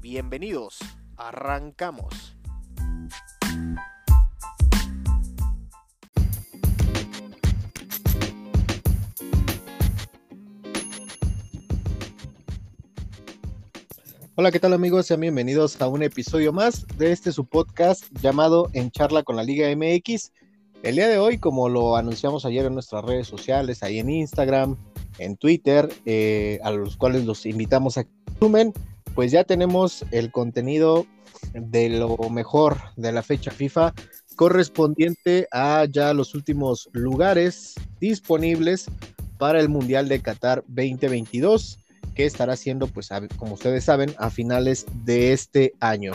Bienvenidos, arrancamos. Hola, ¿qué tal amigos? Sean bienvenidos a un episodio más de este su podcast llamado En Charla con la Liga MX. El día de hoy, como lo anunciamos ayer en nuestras redes sociales, ahí en Instagram, en Twitter, eh, a los cuales los invitamos a que sumen, pues ya tenemos el contenido de lo mejor de la fecha FIFA correspondiente a ya los últimos lugares disponibles para el Mundial de Qatar 2022 que estará siendo pues como ustedes saben a finales de este año.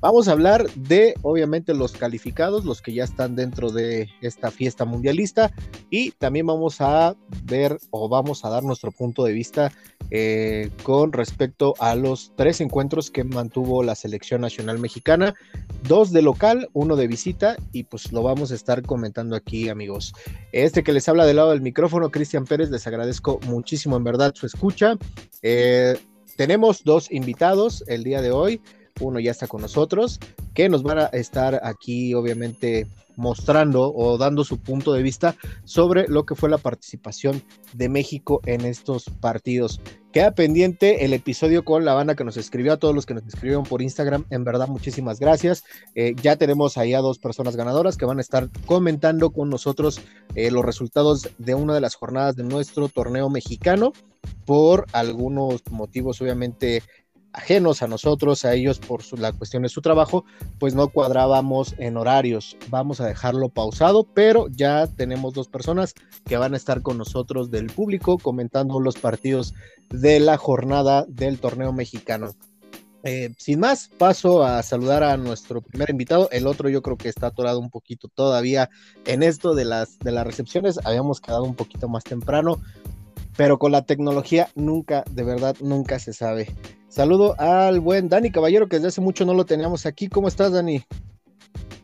Vamos a hablar de, obviamente, los calificados, los que ya están dentro de esta fiesta mundialista, y también vamos a ver o vamos a dar nuestro punto de vista eh, con respecto a los tres encuentros que mantuvo la selección nacional mexicana, dos de local, uno de visita, y pues lo vamos a estar comentando aquí, amigos. Este que les habla del lado del micrófono, Cristian Pérez, les agradezco muchísimo en verdad su escucha. Eh, tenemos dos invitados el día de hoy uno ya está con nosotros, que nos van a estar aquí obviamente mostrando o dando su punto de vista sobre lo que fue la participación de México en estos partidos. Queda pendiente el episodio con la banda que nos escribió, a todos los que nos escribieron por Instagram, en verdad muchísimas gracias. Eh, ya tenemos ahí a dos personas ganadoras que van a estar comentando con nosotros eh, los resultados de una de las jornadas de nuestro torneo mexicano. Por algunos motivos obviamente ajenos a nosotros, a ellos por la cuestión de su trabajo, pues no cuadrábamos en horarios. Vamos a dejarlo pausado, pero ya tenemos dos personas que van a estar con nosotros del público comentando los partidos de la jornada del torneo mexicano. Eh, sin más, paso a saludar a nuestro primer invitado. El otro yo creo que está atorado un poquito todavía en esto de las, de las recepciones. Habíamos quedado un poquito más temprano, pero con la tecnología nunca, de verdad, nunca se sabe. Saludo al buen Dani Caballero, que desde hace mucho no lo teníamos aquí. ¿Cómo estás, Dani?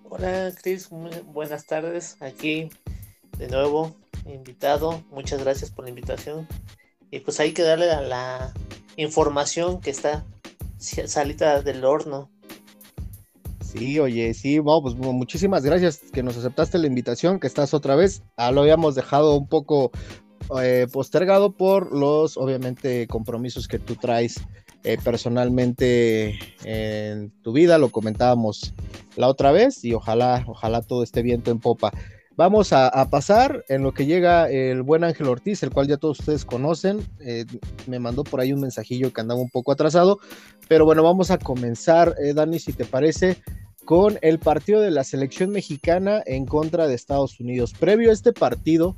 Hola, Cris. Buenas tardes. Aquí de nuevo, invitado. Muchas gracias por la invitación. Y pues hay que darle a la información que está salita del horno. Sí, oye, sí, pues muchísimas gracias que nos aceptaste la invitación, que estás otra vez. Ah, lo habíamos dejado un poco eh, postergado por los, obviamente, compromisos que tú traes eh, personalmente en tu vida, lo comentábamos la otra vez y ojalá, ojalá todo esté viento en popa. Vamos a, pasar en lo que llega el buen Ángel Ortiz, el cual ya todos ustedes conocen. Eh, me mandó por ahí un mensajillo que andaba un poco atrasado, pero bueno, vamos a comenzar, Dani, si te parece, con el partido de la selección mexicana en contra de Estados Unidos. Previo a este partido,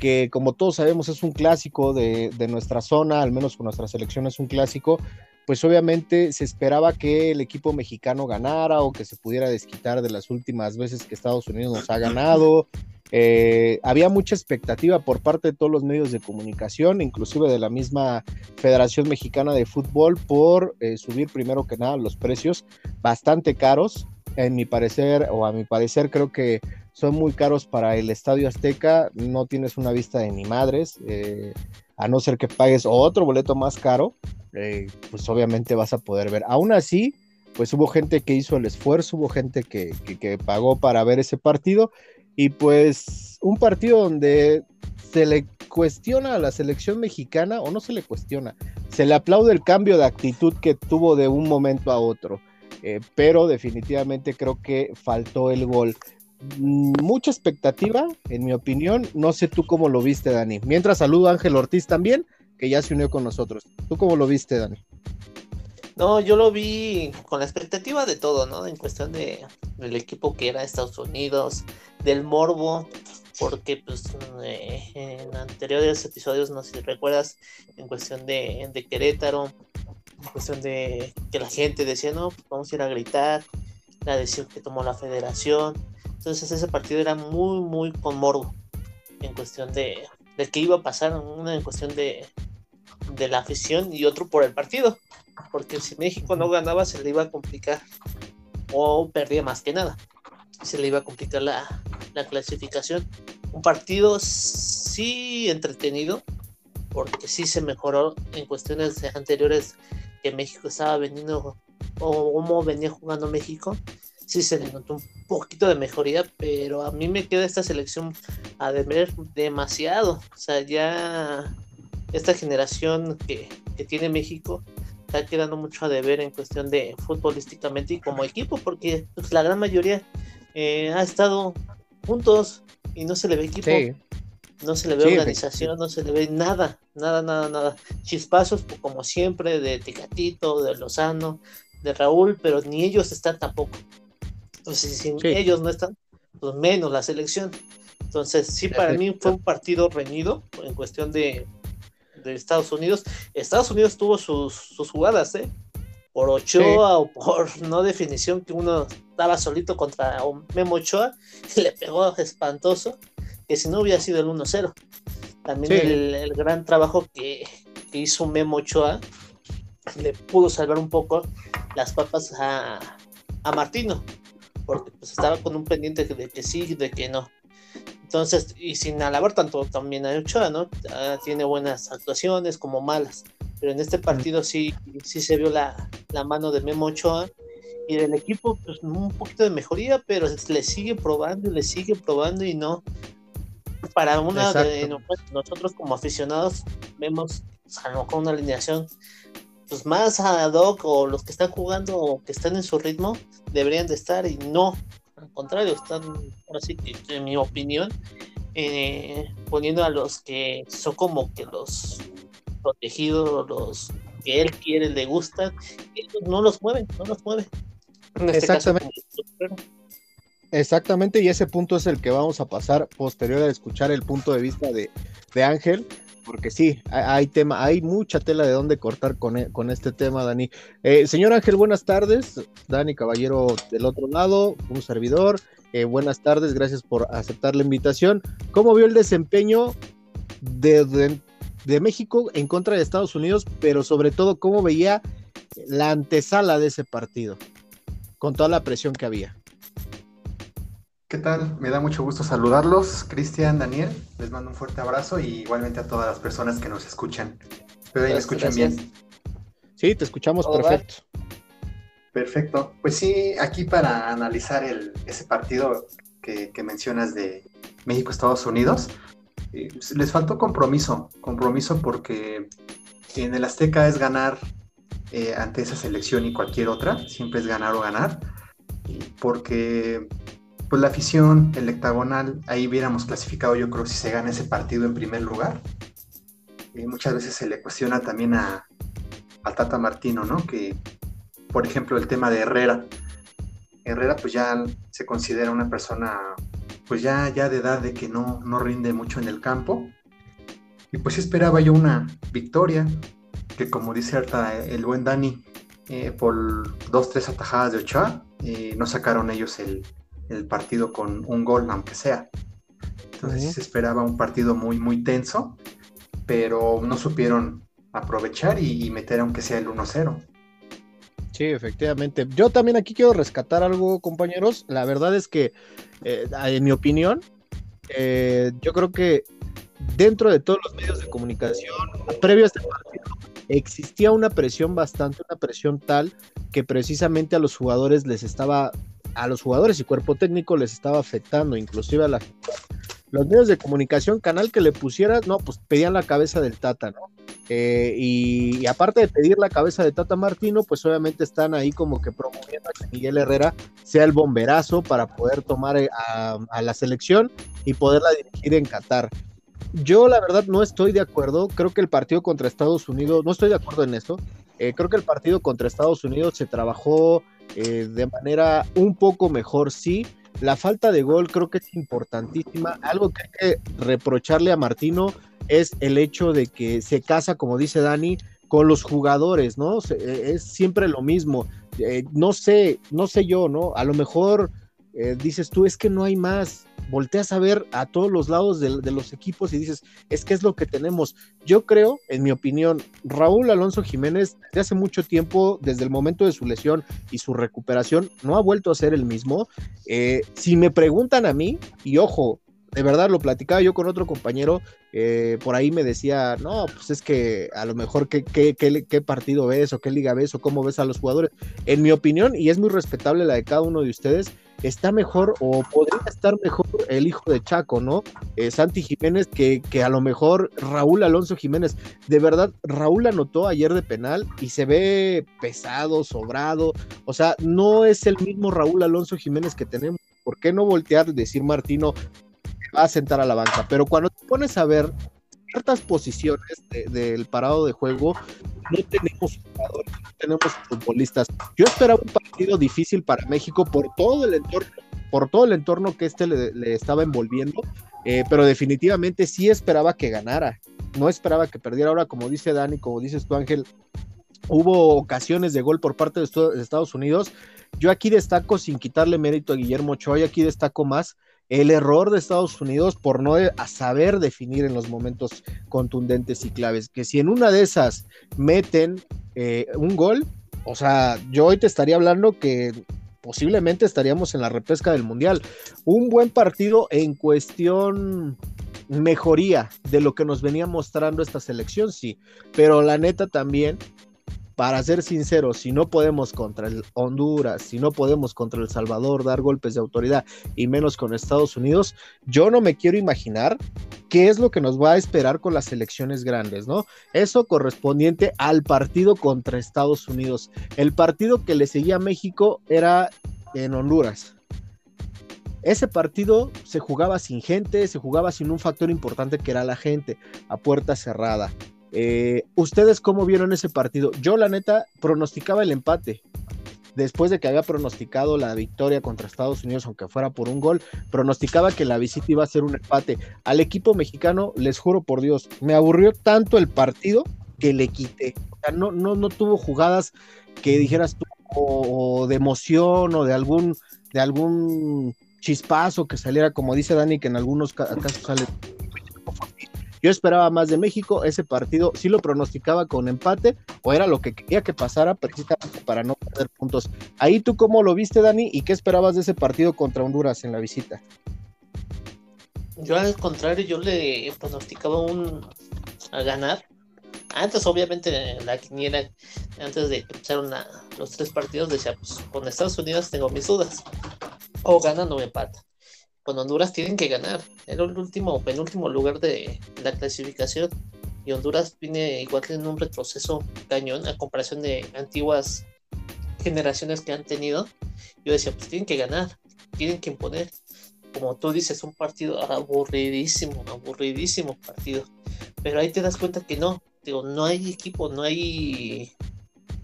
que como todos sabemos es un clásico de, nuestra zona, al menos con nuestra selección es un clásico, pues obviamente se esperaba que el equipo mexicano ganara o que se pudiera desquitar de las últimas veces que Estados Unidos nos ha ganado. Eh, había mucha expectativa por parte de todos los medios de comunicación, inclusive de la misma Federación Mexicana de Fútbol, por eh, subir primero que nada los precios bastante caros. En mi parecer, o a mi parecer, creo que son muy caros para el Estadio Azteca, no tienes una vista de ni madres, eh, a no ser que pagues otro boleto más caro, eh, pues obviamente vas a poder ver. Aún así, pues hubo gente que hizo el esfuerzo, hubo gente que, que pagó para ver ese partido y pues un partido donde se le cuestiona a la selección mexicana, o no se le cuestiona, se le aplaude el cambio de actitud que tuvo de un momento a otro. Eh, pero definitivamente creo que faltó el gol. Mm, mucha expectativa, en mi opinión. No sé tú cómo lo viste, Dani. Mientras saludo a Ángel Ortiz también, que ya se unió con nosotros. ¿Tú cómo lo viste, Dani? No, yo lo vi con la expectativa de todo, ¿no? En cuestión de del equipo que era Estados Unidos, del morbo, porque pues eh, en anteriores episodios, no sé si recuerdas, en cuestión de, Querétaro, en cuestión de que la gente decía, no, pues vamos a ir a gritar, la decisión que tomó la federación. Entonces ese partido era muy, muy con morbo en cuestión de, de qué iba a pasar, una en cuestión de, de la afición y otro por el partido. Porque si México no ganaba se le iba a complicar o perdía más que nada. Se le iba a complicar la, la clasificación. Un partido sí entretenido, porque sí se mejoró en cuestiones anteriores que México estaba vendiendo o cómo venía jugando México. Sí se le notó un poquito de mejoría, pero a mí me queda esta selección a deber demasiado. O sea, ya esta generación que, que tiene México está quedando mucho a deber en cuestión de futbolísticamente y como equipo, porque pues, la gran mayoría eh, ha estado juntos y no se le ve equipo. No se le ve organización, no se le ve nada, nada, nada, nada. Chispazos, pues, como siempre, de Ticatito, de Lozano, de Raúl, pero ni ellos están tampoco. Entonces, si ellos no están, pues menos la selección. Entonces, sí, para mí fue un partido reñido en cuestión de, de Estados Unidos. Estados Unidos tuvo sus, sus jugadas, ¿eh? Por Ochoa o por no definición que uno estaba solito contra Memo Ochoa y le pegó espantoso, que si no hubiera sido el 1-0. También el, gran trabajo que, hizo Memo Ochoa le pudo salvar un poco las papas a, a Martino, porque pues estaba con un pendiente de que sí, de que no. Entonces, y sin alabar tanto también a Ochoa, ¿no? Ah, tiene buenas actuaciones como malas, pero en este partido sí, sí se vio la, la mano de Memo Ochoa y del equipo, pues un poquito de mejoría, pero le sigue probando y le sigue probando y no. Para una de nosotros como aficionados vemos a lo mejor una alineación pues más ad hoc o los que están jugando o que están en su ritmo deberían de estar y no al contrario, están, ahora sí que en mi opinión, eh, poniendo a los que son como que los protegidos, los que él quiere, le gustan, no los mueven, no los mueven. Este Exactamente. Exactamente, y ese punto es el que vamos a pasar posterior a escuchar el punto de vista de, de Ángel porque sí, hay, tema, hay mucha tela de dónde cortar con, e, con este tema, Dani. Eh, señor Ángel, buenas tardes. Dani Caballero del otro lado, un servidor. Eh, buenas tardes, gracias por aceptar la invitación. ¿Cómo vio el desempeño de, de, México en contra de Estados Unidos, pero sobre todo cómo veía la antesala de ese partido, con toda la presión que había? ¿Qué tal? Me da mucho gusto saludarlos, Cristian, Daniel. Les mando un fuerte abrazo y igualmente a todas las personas que nos escuchan. Espero que me escuchen bien. Sí, te escuchamos perfecto. Perfecto. Pues sí, aquí para analizar el, ese partido que, mencionas de México-Estados Unidos, eh, les faltó compromiso, compromiso porque en el Azteca es ganar eh, ante esa selección y cualquier otra, siempre es ganar o ganar, porque pues la afición, el hectagonal, ahí hubiéramos clasificado yo creo si se gana ese partido en primer lugar. Y muchas veces se le cuestiona también a, Tata Martino, ¿no? Que, por ejemplo, el tema de Herrera. Herrera pues ya se considera una persona pues ya, ya de edad de que no, no rinde mucho en el campo. Y pues esperaba yo una victoria, que como dice el buen Dani, eh, por dos, tres atajadas de Ochoa, eh, no sacaron ellos el, el partido con un gol, aunque sea. Entonces se esperaba un partido muy, muy tenso, pero no supieron aprovechar y, meter aunque sea el 1-0. Sí, efectivamente. Yo también aquí quiero rescatar algo, compañeros. La verdad es que, eh, en mi opinión, eh, yo creo que dentro de todos los medios de comunicación, previo a este partido, existía una presión bastante, una presión tal que precisamente a los jugadores les estaba a los jugadores y cuerpo técnico les estaba afectando, inclusive a la los medios de comunicación, canal que le pusiera, no, pues pedían la cabeza del Tata, ¿no? Eh, y, aparte de pedir la cabeza de Tata Martino, pues obviamente están ahí como que promoviendo a que Miguel Herrera sea el bomberazo para poder tomar eh, a, la selección y poderla dirigir en Qatar. Yo la verdad no estoy de acuerdo, creo que el partido contra Estados Unidos, no estoy de acuerdo en eso, eh, creo que el partido contra Estados Unidos se trabajó eh, de manera un poco mejor, sí. La falta de gol creo que es importantísima. Algo que hay que reprocharle a Martino es el hecho de que se casa, como dice Dani, con los jugadores, ¿no? Eh, es siempre lo mismo. Eh, no sé, no sé yo, ¿no? A lo mejor eh, dices tú, es que no hay más. Volteas a ver a todos los lados de, los equipos y dices, es que es lo que tenemos. Yo creo, en mi opinión, Raúl Alonso Jiménez, desde hace mucho tiempo, desde el momento de su lesión y su recuperación, no ha vuelto a ser el mismo. si me preguntan a mí, y ojo, de verdad lo platicaba yo con otro compañero, eh, por ahí me decía, no, pues es que a lo mejor qué, partido ves o qué liga ves o cómo ves a los jugadores. En mi opinión, y es muy respetable la de cada uno de ustedes, está mejor o podría estar mejor el hijo de Chaco, ¿no? Eh, Santi Jiménez, que, que, a lo mejor Raúl Alonso Jiménez. De verdad, Raúl anotó ayer de penal y se ve pesado, sobrado. O sea, no es el mismo Raúl Alonso Jiménez que tenemos. ¿Por qué no voltear, decir Martino, va a sentar a la banca. Pero cuando te pones a ver ciertas posiciones del parado de juego, no tenemos jugadores, no tenemos futbolistas. Yo esperaba un partido difícil para México por todo el entorno, por todo el entorno que este le, estaba envolviendo, eh, pero definitivamente sí esperaba que ganara. No esperaba que perdiera. Ahora, como dice Dani, como dices tú, Ángel, hubo ocasiones de gol por parte de Estados Unidos. Yo aquí destaco, sin quitarle mérito a Guillermo Ochoa, aquí destaco más el error de Estados Unidos por no saber definir en los momentos contundentes y claves, que si en una de esas meten eh, un gol, o sea, yo hoy te estaría hablando que posiblemente estaríamos en la repesca del Mundial. Un buen partido en cuestión mejoría de lo que nos venía mostrando esta selección, sí, pero la neta también para ser sinceros, si no podemos contra el Honduras, si no podemos contra El Salvador dar golpes de autoridad y menos con Estados Unidos, yo no me quiero imaginar qué es lo que nos va a esperar con las elecciones grandes, ¿no? Eso correspondiente al partido contra Estados Unidos. El partido que le seguía a México era en Honduras. Ese partido se jugaba sin gente, se jugaba sin un factor importante que era la gente, a puerta cerrada. Eh, ¿Ustedes cómo vieron ese partido? Yo, la neta, pronosticaba el empate. Después de que había pronosticado la victoria contra Estados Unidos, aunque fuera por un gol, pronosticaba que la visita iba a ser un empate. Al equipo mexicano, les juro por Dios, me aburrió tanto el partido que le quité. O sea, no, no, no tuvo jugadas que dijeras tú, o, de emoción, o de algún, de algún chispazo que saliera, como dice Dani, que en algunos casos sale yo esperaba más de México, ese partido sí lo pronosticaba con empate o era lo que quería que pasara precisamente para no perder puntos. Ahí tú cómo lo viste, Dani, y qué esperabas de ese partido contra Honduras en la visita. Yo al contrario, yo le pronosticaba un a ganar. Antes, obviamente, la quiniela, antes de que empezaron los tres partidos, decía, pues con Estados Unidos tengo mis dudas. O ganan o me con Honduras tienen que ganar. Era el último penúltimo lugar de la clasificación. Y Honduras viene igual en un retroceso cañón a comparación de antiguas generaciones que han tenido. Yo decía, pues tienen que ganar, tienen que imponer. Como tú dices, un partido aburridísimo, aburridísimo partido. Pero ahí te das cuenta que no, digo, no hay equipo, no hay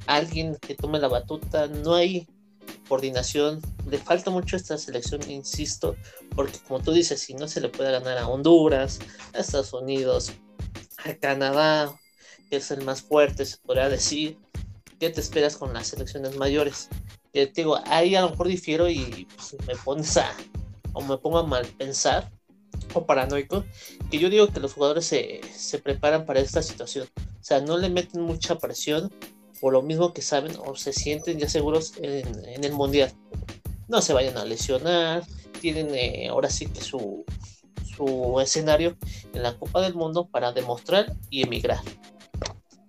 alguien que tome la batuta, no hay coordinación. Le falta mucho a esta selección, insisto, porque como tú dices, si no se le puede ganar a Honduras, a Estados Unidos, a Canadá, que es el más fuerte, se podría decir, ¿qué te esperas con las selecciones mayores? Que te digo, ahí a lo mejor difiero y pues, me pones a, o me pongo a mal pensar, o paranoico, que yo digo que los jugadores se, se preparan para esta situación. O sea, no le meten mucha presión por lo mismo que saben o se sienten ya seguros en, el mundial. No se vayan a lesionar, tienen eh, ahora sí que su, escenario en la Copa del Mundo para demostrar y emigrar.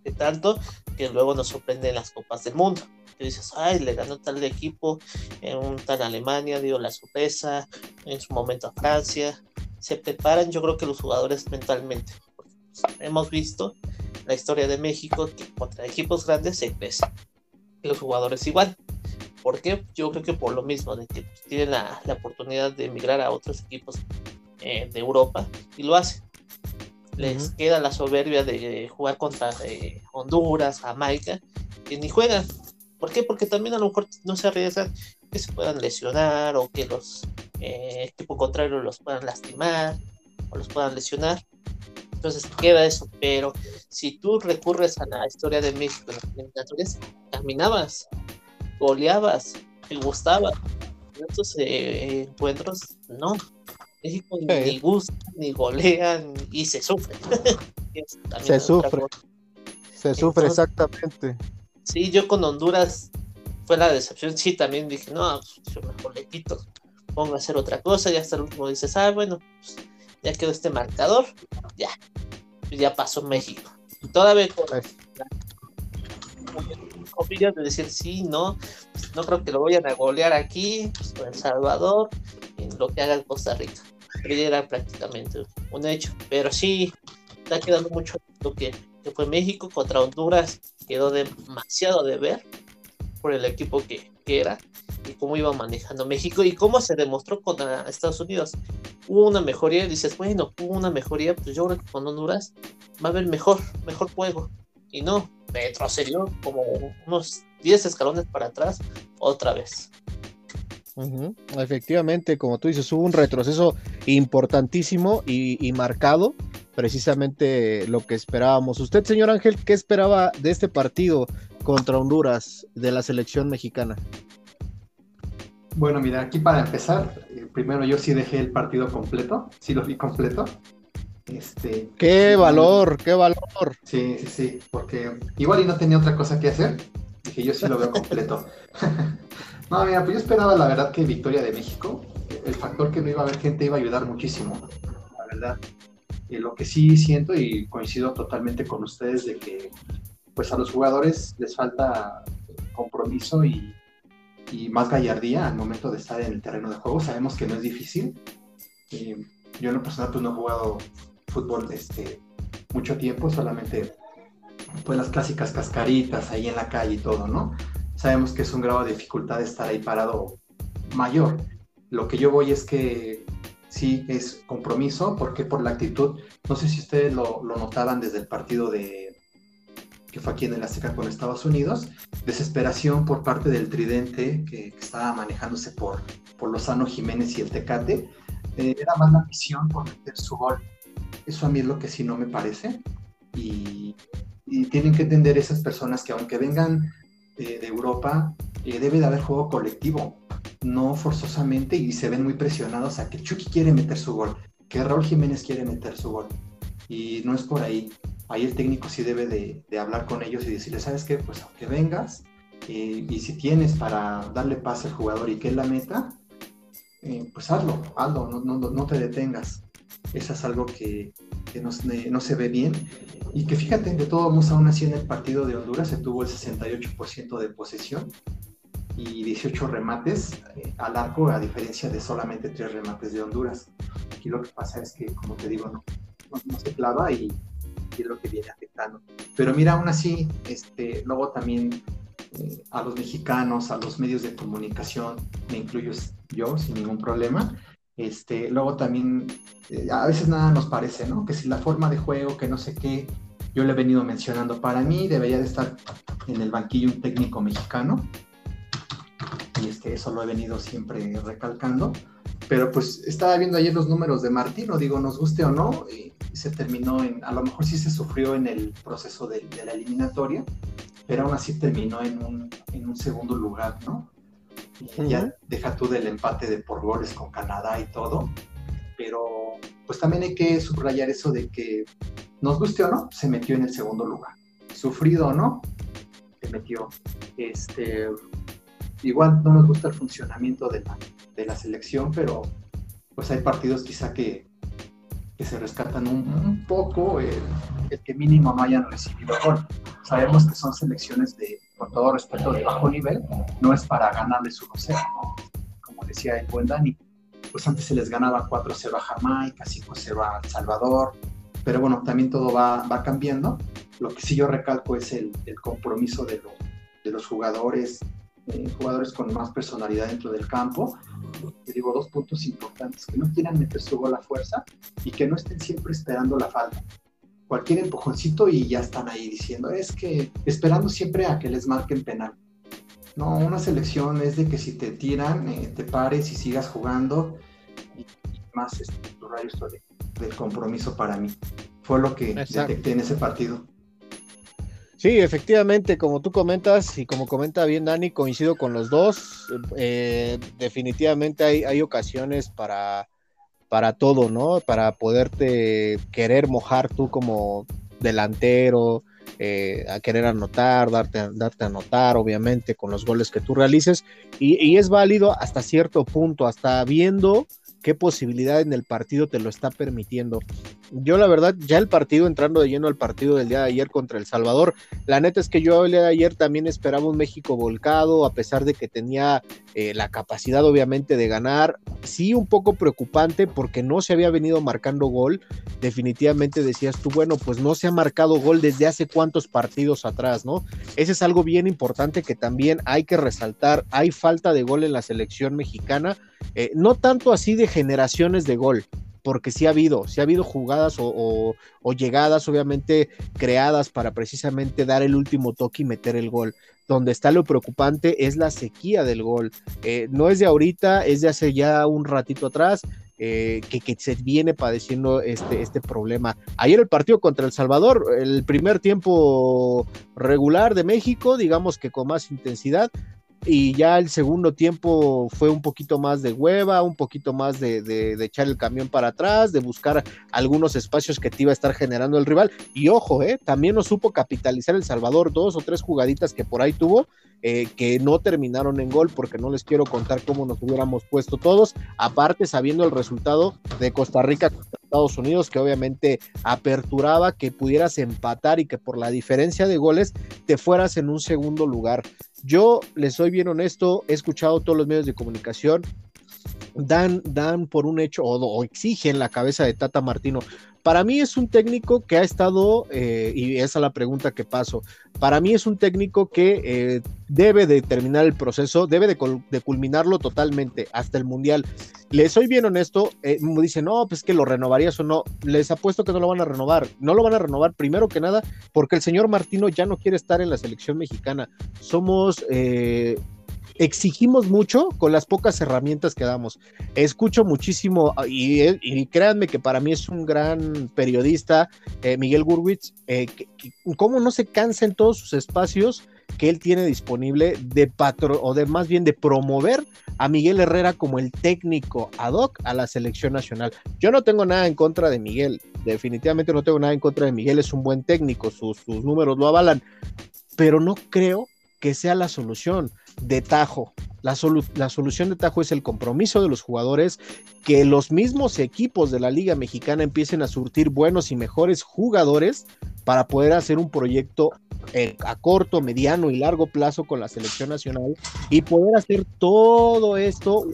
De tanto que luego nos sorprenden las Copas del Mundo. Que dices, ay, le ganó tal equipo, en un tal Alemania, dio la sorpresa, en su momento a Francia. Se preparan, yo creo que los jugadores mentalmente. Hemos visto la historia de México que contra equipos grandes se crece. Los jugadores igual. ¿Por qué? Yo creo que por lo mismo, de que tienen la, oportunidad de emigrar a otros equipos eh, de Europa y lo hacen. Les queda la soberbia de jugar contra eh, Honduras, Jamaica, y ni juegan. ¿Por qué? Porque también a lo mejor no se arriesgan que se puedan lesionar o que los eh, equipos contrarios los puedan lastimar o los puedan lesionar. Entonces queda eso, pero si tú recurres a la historia de México en las caminabas, goleabas, te gustaba. En estos eh, encuentros, no. México ni gusta, ni golean y se sufre. se sufre. Se sufre exactamente. Sí, yo con Honduras fue la decepción. Sí, también dije, no, pues, yo mejor le quito, pongo a hacer otra cosa. Y hasta el último dices, ah, bueno, pues, ya quedó este marcador, ya, ya pasó México. Todavía con comillas de decir sí, no, pues, no creo que lo vayan a golear aquí, pues, en El Salvador, en lo que haga Costa Rica. Pero era prácticamente un hecho. Pero sí, está quedando mucho lo que fue México contra Honduras, quedó demasiado de ver por el equipo que, era y cómo iba manejando México y cómo se demostró con Estados Unidos. Hubo una mejoría y dices, bueno, hubo una mejoría, pues yo creo que con Honduras va a haber mejor, mejor juego. Y no, retrocedió como unos 10 escalones para atrás otra vez. Efectivamente, como tú dices, hubo un retroceso importantísimo y, marcado, precisamente lo que esperábamos. Usted, señor Ángel, ¿qué esperaba de este partido contra Honduras de la selección mexicana? Bueno, mira, aquí para empezar, eh, primero yo sí dejé el partido completo, sí lo vi completo. Este, ¡Qué valor! ¡Qué valor! Sí, sí, sí, porque igual y no tenía otra cosa que hacer, dije yo sí lo veo completo. no, mira, pues yo esperaba la verdad que victoria de México, el factor que no iba a haber gente iba a ayudar muchísimo, la verdad. Y lo que sí siento y coincido totalmente con ustedes de que pues a los jugadores les falta compromiso y más gallardía al momento de estar en el terreno de juego. Sabemos que no es difícil. Eh, yo en lo personal pues no he jugado fútbol este, mucho tiempo, solamente pues las clásicas cascaritas ahí en la calle y todo, ¿no? Sabemos que es un grado de dificultad estar ahí parado mayor. Lo que yo voy es que sí es compromiso, porque por la actitud, no sé si ustedes lo, lo notaban desde el partido de que fue aquí en el Azteca con Estados Unidos, desesperación por parte del tridente que, estaba manejándose por, por Lozano Jiménez y el Tecate, eh, era más la misión por meter su gol. Eso a mí es lo que sí no me parece. Y, tienen que entender esas personas que aunque vengan de Europa, eh, debe de haber juego colectivo, no forzosamente, y se ven muy presionados a que Chucky quiere meter su gol, que Raúl Jiménez quiere meter su gol. Y no es por ahí ahí el técnico sí debe de, hablar con ellos y decirles, ¿sabes qué? Pues aunque vengas eh, y si tienes para darle pase al jugador y que es la meta, eh, pues hazlo, hazlo, no, no, no, te detengas. Eso es algo que, que no, no, se ve bien. Y que fíjate, de todo modos, aún así en el partido de Honduras se tuvo el 68% de posesión y 18 remates eh, al arco, a diferencia de solamente 3 remates de Honduras. Aquí lo que pasa es que, como te digo, no se clava y, es lo que viene afectando. Pero mira, aún así, este, luego también eh, a los mexicanos, a los medios de comunicación, me incluyo yo sin ningún problema, este, luego también eh, a veces nada nos parece, ¿no? Que si la forma de juego, que no sé qué, yo le he venido mencionando, para mí debería de estar en el banquillo un técnico mexicano, y es que eso lo he venido siempre recalcando, pero pues estaba viendo ayer los números de Martino, digo, nos guste o no, y se terminó en, a lo mejor sí se sufrió en el proceso de, la eliminatoria, pero aún así terminó en un, en un segundo lugar, ¿no? Y Ya deja tú del empate de por goles con Canadá y todo, pero pues también hay que subrayar eso de que nos guste o no, se metió en el segundo lugar. Sufrido o no, se metió. Este, igual no nos gusta el funcionamiento de la, de la selección, pero pues hay partidos quizá que, que se rescatan un, poco, el, que mínimo no hayan recibido gol. Sabemos que son selecciones de, con todo respeto, de bajo nivel, no es para ganarle su 0 como decía el buen Dani. Pues antes se les ganaba 4-0 a Jamaica, 5-0 a El Salvador, pero bueno, también todo va, va cambiando. Lo que sí yo recalco es el, el compromiso de, de los jugadores, eh, jugadores con más personalidad dentro del campo. Te digo dos puntos importantes, que no quieran meter su gol a fuerza y que no estén siempre esperando la falta. Cualquier empujoncito y ya están ahí diciendo, es que esperando siempre a que les marquen penal. No, una selección es de que si te tiran, eh, te pares y sigas jugando y, más este, tu rayo del compromiso para mí. Fue lo que detecté en ese partido. Sí, efectivamente, como tú comentas y como comenta bien Dani, coincido con los dos. Eh, definitivamente hay, hay ocasiones para, para todo, ¿no? Para poderte querer mojar tú como delantero, eh, a querer anotar, darte, darte a anotar, obviamente, con los goles que tú realices. Y, y es válido hasta cierto punto, hasta viendo qué posibilidad en el partido te lo está permitiendo. Yo la verdad, ya el partido, entrando de lleno al partido del día de ayer contra El Salvador, la neta es que yo el día de ayer también esperaba un México volcado, a pesar de que tenía eh, la capacidad obviamente de ganar. Sí, un poco preocupante porque no se había venido marcando gol. Definitivamente decías tú, bueno, pues no se ha marcado gol desde hace cuántos partidos atrás, ¿no? Ese es algo bien importante que también hay que resaltar. Hay falta de gol en la selección mexicana, eh, no tanto así de generaciones de gol, porque sí ha habido, sí ha habido jugadas o, llegadas obviamente creadas para precisamente dar el último toque y meter el gol. Donde está lo preocupante es la sequía del gol. Eh, no es de ahorita, es de hace ya un ratito atrás. Eh, que, que, se viene padeciendo este, este problema. Ayer el partido contra El Salvador, el primer tiempo regular de México, digamos que con más intensidad, y ya el segundo tiempo fue un poquito más de hueva, un poquito más de, echar el camión para atrás, de buscar algunos espacios que te iba a estar generando el rival. Y ojo, eh, también no supo capitalizar El Salvador, dos o tres jugaditas que por ahí tuvo, eh, que no terminaron en gol, porque no les quiero contar cómo nos hubiéramos puesto todos, aparte sabiendo el resultado de Costa Rica Estados Unidos, que obviamente aperturaba que pudieras empatar y que por la diferencia de goles te fueras en un segundo lugar. Yo les soy bien honesto, he escuchado todos los medios de comunicación, dan, dan por un hecho o, exigen la cabeza de Tata Martino. Para mí es un técnico que ha estado, eh, y esa es la pregunta que paso, para mí es un técnico que eh, debe de terminar el proceso, debe de, culminarlo totalmente hasta el Mundial. Les soy bien honesto, eh, me dicen, no, pues que lo renovarías o no. Les apuesto que no lo van a renovar. No lo van a renovar primero que nada porque el señor Martino ya no quiere estar en la selección mexicana. Somos exigimos mucho con las pocas herramientas que damos. Escucho muchísimo y, créanme que para mí es un gran periodista, eh, Miguel Gurwitz, eh, cómo no se cansa en todos sus espacios que él tiene disponible de patro o de más bien de promover a Miguel Herrera como el técnico ad hoc a la selección nacional. Yo no tengo nada en contra de Miguel, definitivamente no tengo nada en contra de Miguel, es un buen técnico, sus, sus números lo avalan, pero no creo que sea la solución de tajo. La, la, solución de tajo es el compromiso de los jugadores, que los mismos equipos de la Liga Mexicana empiecen a surtir buenos y mejores jugadores para poder hacer un proyecto eh, a corto, mediano y largo plazo con la selección nacional y poder hacer todo esto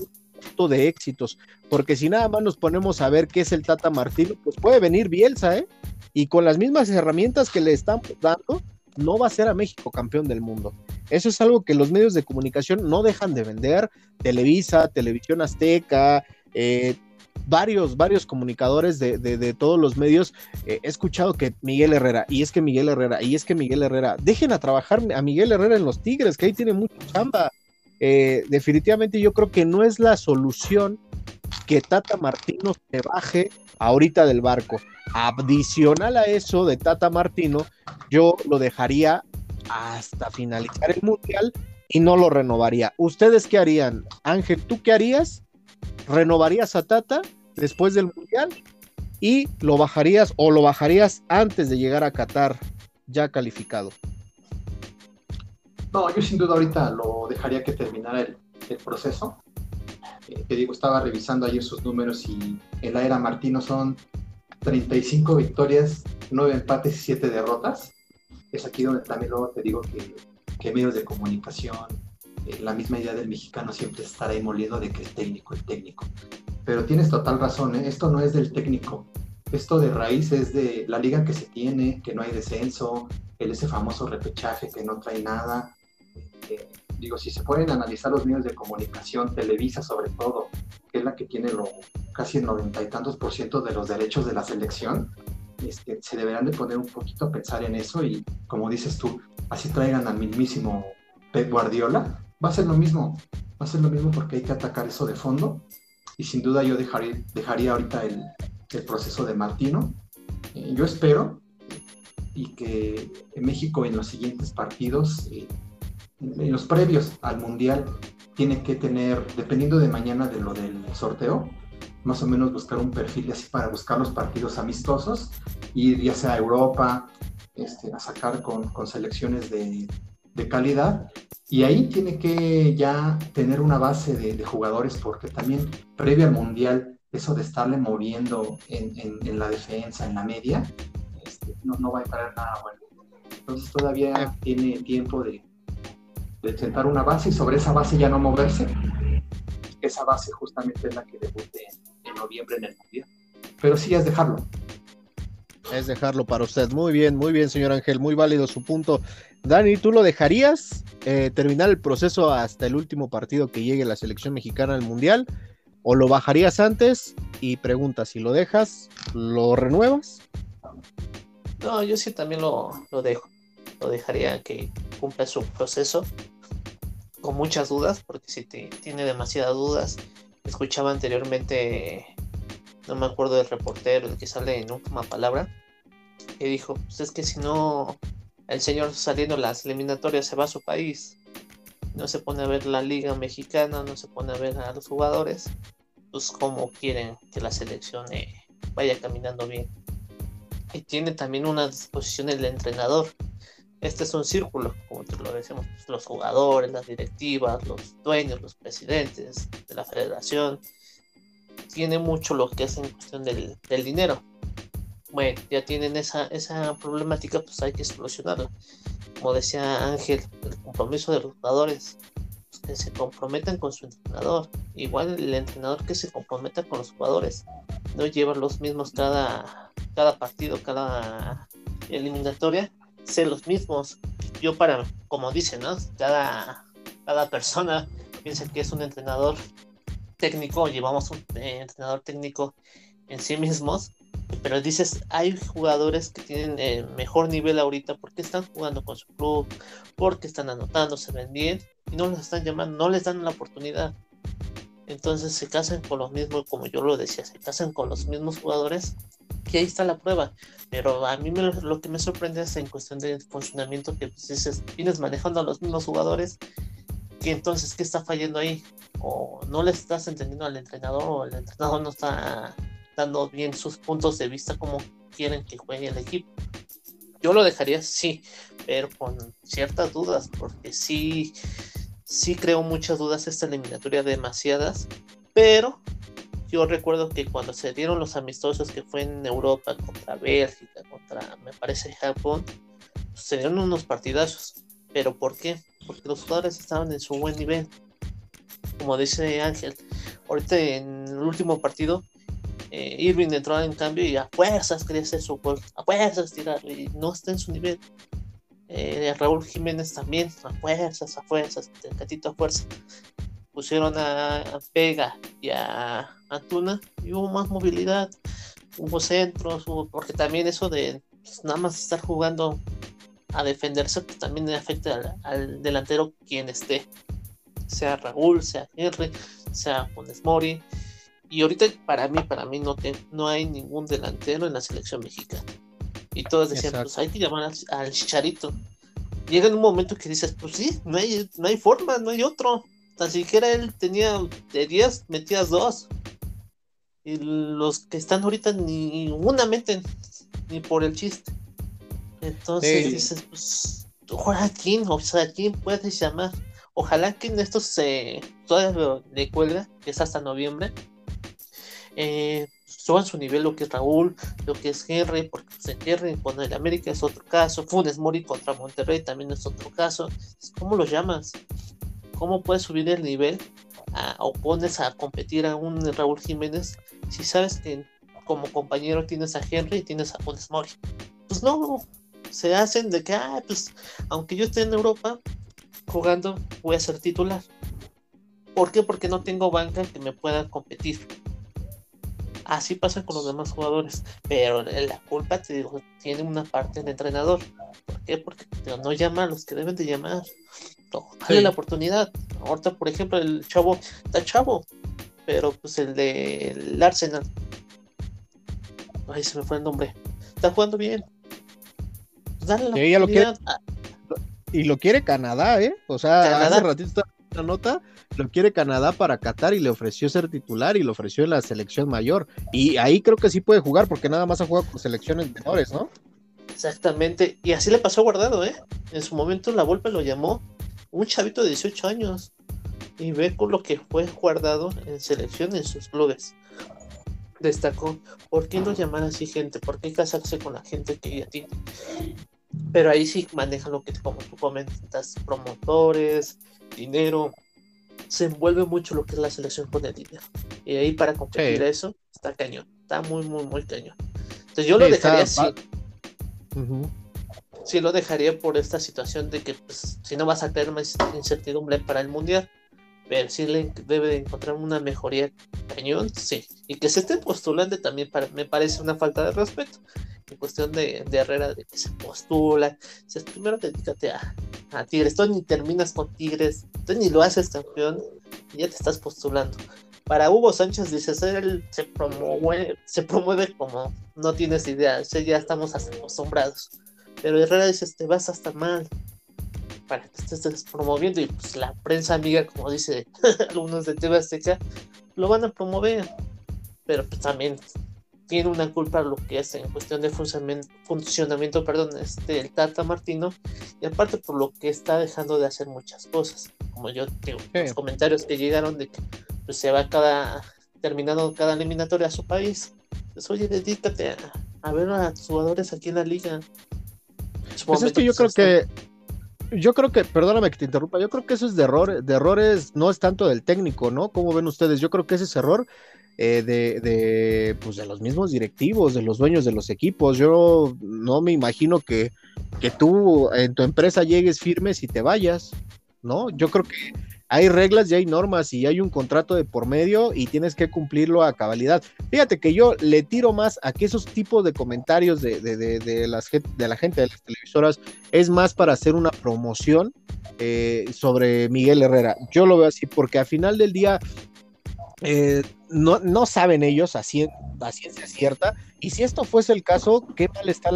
de éxitos, porque si nada más nos ponemos a ver qué es el Tata Martino, pues puede venir Bielsa, ¿eh? Y con las mismas herramientas que le están dando, no va a ser a México campeón del mundo. Eso es algo que los medios de comunicación no dejan de vender. Televisa, Televisión Azteca, eh, varios, varios comunicadores de, todos los medios. Eh, he escuchado que Miguel Herrera, y es que Miguel Herrera, y es que Miguel Herrera, dejen a trabajar a Miguel Herrera en los Tigres, que ahí tiene mucha chamba. Eh, definitivamente yo creo que no es la solución que Tata Martino se baje ahorita del barco. Adicional a eso de Tata Martino, yo lo dejaría hasta finalizar el mundial y no lo renovaría. ¿Ustedes qué harían? Ángel, ¿tú qué harías? ¿Renovarías a Tata después del mundial? ¿Y lo bajarías o lo bajarías antes de llegar a Qatar ya calificado? No, yo sin duda ahorita lo dejaría que terminara el, proceso. Te digo, estaba revisando ayer sus números y en la era Martino son 35 victorias, 9 empates y 7 derrotas es aquí donde también luego te digo que, que medios de comunicación, eh, la misma idea del mexicano siempre estará moliendo de que el técnico, el técnico. Pero tienes total razón, ¿eh? esto no es del técnico, esto de raíz es de la liga que se tiene, que no hay descenso, el ese famoso repechaje que no trae nada. Eh, digo, si se pueden analizar los medios de comunicación, Televisa sobre todo, que es la que tiene lo, casi el noventa y tantos por ciento de los derechos de la selección, este, se deberán de poner un poquito a pensar en eso y como dices tú, así traigan al mismísimo Pep Guardiola, va a ser lo mismo, va a ser lo mismo porque hay que atacar eso de fondo y sin duda yo dejaría, dejaría ahorita el, el proceso de Martino. Eh, yo espero y que en México en los siguientes partidos, eh, en los previos al Mundial, tiene que tener, dependiendo de mañana de lo del sorteo, más o menos buscar un perfil así para buscar los partidos amistosos, ir ya sea a Europa, este, a sacar con, con selecciones de, de, calidad. Y ahí tiene que ya tener una base de, de, jugadores, porque también previo al Mundial, eso de estarle moviendo en, en, en la defensa, en la media, este, no, no va a parar nada bueno. Entonces todavía tiene tiempo de, de sentar una base y sobre esa base ya no moverse. Esa base justamente es la que debute en, en noviembre en el Mundial. Pero sí es dejarlo. Es dejarlo para usted. Muy bien, muy bien, señor Ángel. Muy válido su punto. Dani, ¿tú lo dejarías eh, terminar el proceso hasta el último partido que llegue la selección mexicana al Mundial? ¿O lo bajarías antes? Y pregunta, si lo dejas, ¿lo renuevas? No, yo sí también lo, lo dejo. Lo dejaría que cumpla su proceso con muchas dudas, porque si tiene demasiadas dudas. Escuchaba anteriormente, no me acuerdo del reportero, el que sale en última palabra, que dijo, pues es que si no, el señor saliendo las eliminatorias se va a su país, no se pone a ver la liga mexicana, no se pone a ver a los jugadores, pues como quieren que la selección eh, vaya caminando bien. Y tiene también una disposición el entrenador este es un círculo, como te lo decimos, los jugadores, las directivas, los dueños, los presidentes de la federación, tiene mucho lo que es en cuestión del, del dinero. Bueno, ya tienen esa, esa problemática, pues hay que solucionarla. Como decía Ángel, el compromiso de los jugadores, pues que se comprometan con su entrenador. Igual el entrenador que se comprometa con los jugadores. No lleva los mismos cada, cada partido, cada eliminatoria ser los mismos. Yo para, como dicen, ¿no? Cada, cada persona piensa que es un entrenador técnico, llevamos un eh, entrenador técnico en sí mismos, pero dices, hay jugadores que tienen eh, mejor nivel ahorita porque están jugando con su club, porque están anotando, se ven bien y no los están llamando, no les dan la oportunidad. Entonces se casan con los mismos, como yo lo decía, se casan con los mismos jugadores que ahí está la prueba. Pero a mí me, lo que me sorprende es en cuestión de funcionamiento que pues, dices, vienes manejando a los mismos jugadores, que entonces, ¿qué está fallando ahí? O no le estás entendiendo al entrenador o el entrenador no está dando bien sus puntos de vista como quieren que juegue el equipo. Yo lo dejaría sí, pero con ciertas dudas, porque sí, sí creo muchas dudas esta eliminatoria, demasiadas, pero yo recuerdo que cuando se dieron los amistosos que fue en Europa contra Bélgica, contra, me parece, Japón, se dieron unos partidazos. ¿Pero por qué? Porque los jugadores estaban en su buen nivel. Como dice Ángel, ahorita en el último partido, eh, Irving entró en cambio y a fuerzas quería hacer su gol, a fuerzas tirar, y no está en su nivel. Eh, Raúl Jiménez también, a fuerzas, a fuerzas, catito a fuerza pusieron a, Pega y a Antuna y hubo más movilidad, hubo centros, porque también eso de pues, nada más estar jugando a defenderse pues, también afecta al, delantero quien esté, sea Raúl, sea Henry, sea Funes Mori. Y ahorita para mí, para mí no, no hay ningún delantero en la selección mexicana. Y todos decían, pues hay que llamar al, al, Chicharito. Llega en un momento que dices, pues sí, no hay, no hay forma, no hay otro. Tan siquiera él tenía de 10, metías dos. Y los que están ahorita ni una meten, ni por el chiste. Entonces dices, pues, ojalá quién, o sea, quién puedes llamar. Ojalá que en esto se todavía le cuelga, que es hasta noviembre. Eh, suban su nivel lo que es Raúl, lo que es Henry, porque pues, Henry con el América es otro caso, Funes Mori contra Monterrey también es otro caso. ¿Cómo lo llamas? ¿Cómo puedes subir el nivel o pones a competir a un Raúl Jiménez si sabes que como compañero tienes a Henry y tienes a Funes Mori? Pues no, se hacen de que, ah, pues aunque yo esté en Europa jugando, voy a ser titular. ¿Por qué? Porque no tengo banca que me pueda competir. Así pasa con los demás jugadores. Pero la culpa, te digo, tiene una parte del entrenador. ¿Por qué? Porque no llama a los que deben de llamar dale la oportunidad. Ahorita, por ejemplo, el chavo está chavo, pero pues el del Arsenal, ahí se me fue el nombre, está jugando bien. Pues dale la lo quiere, y lo quiere Canadá, ¿eh? O sea, hace ratito está la nota, lo quiere Canadá para Qatar y le ofreció ser titular y lo ofreció en la selección mayor. Y ahí creo que sí puede jugar porque nada más ha jugado con selecciones menores, ¿no? Exactamente, y así le pasó a Guardado, ¿eh? En su momento la Volpe lo llamó un chavito de 18 años y ve con lo que fue guardado en selección en sus clubes. Destacó, ¿por qué no llamar así gente? ¿Por qué casarse con la gente que ya tiene? Pero ahí sí manejan lo que, como tú comentas, promotores, dinero. Se envuelve mucho lo que es la selección con el dinero. Y ahí para competir eso, está cañón. Está muy, muy, muy cañón. Entonces yo lo dejaría así. Sí lo dejaría por esta situación de que pues, si no vas a tener más incertidumbre para el mundial, pero sí le debe de encontrar una mejoría cañón, sí. Y que se esté postulando también para, me parece una falta de respeto. En cuestión de, Herrera, de que se postula. primero dedícate a, a Tigres. Tú ni terminas con Tigres. Tú ni lo haces campeón. Y ya te estás postulando. Para Hugo Sánchez dices, él se promueve, se promueve como no tienes idea. ya estamos acostumbrados. Pero Herrera dice, te vas hasta mal para que estés promoviendo y pues la prensa amiga, como dice algunos de TV Azteca, lo van a promover, pero pues también tiene una culpa lo que es en cuestión de funcionamiento, perdón, este, el Tata Martino, y aparte por lo que está dejando de hacer muchas cosas, como yo tengo los comentarios que llegaron de que pues, se va cada, terminando cada eliminatoria a su país, pues oye, dedícate a, ver a los jugadores aquí en la liga. Pues es que yo creo que yo creo que, perdóname que te interrumpa, yo creo que eso es de errores, de errores, no es tanto del técnico, ¿no? ¿Cómo ven ustedes? Yo creo que ese es error eh, de, de, pues de los mismos directivos, de los dueños de los equipos. Yo no me imagino que, que tú en tu empresa llegues firmes y te vayas, ¿no? Yo creo que hay reglas y hay normas y hay un contrato de por medio y tienes que cumplirlo a cabalidad. Fíjate que yo le tiro más a que esos tipos de comentarios de, de, las, de la gente de las televisoras es más para hacer una promoción eh, sobre Miguel Herrera. Yo lo veo así porque al final del día eh, no, no, saben ellos a, ciencia cierta. Y si esto fuese el caso, qué mal están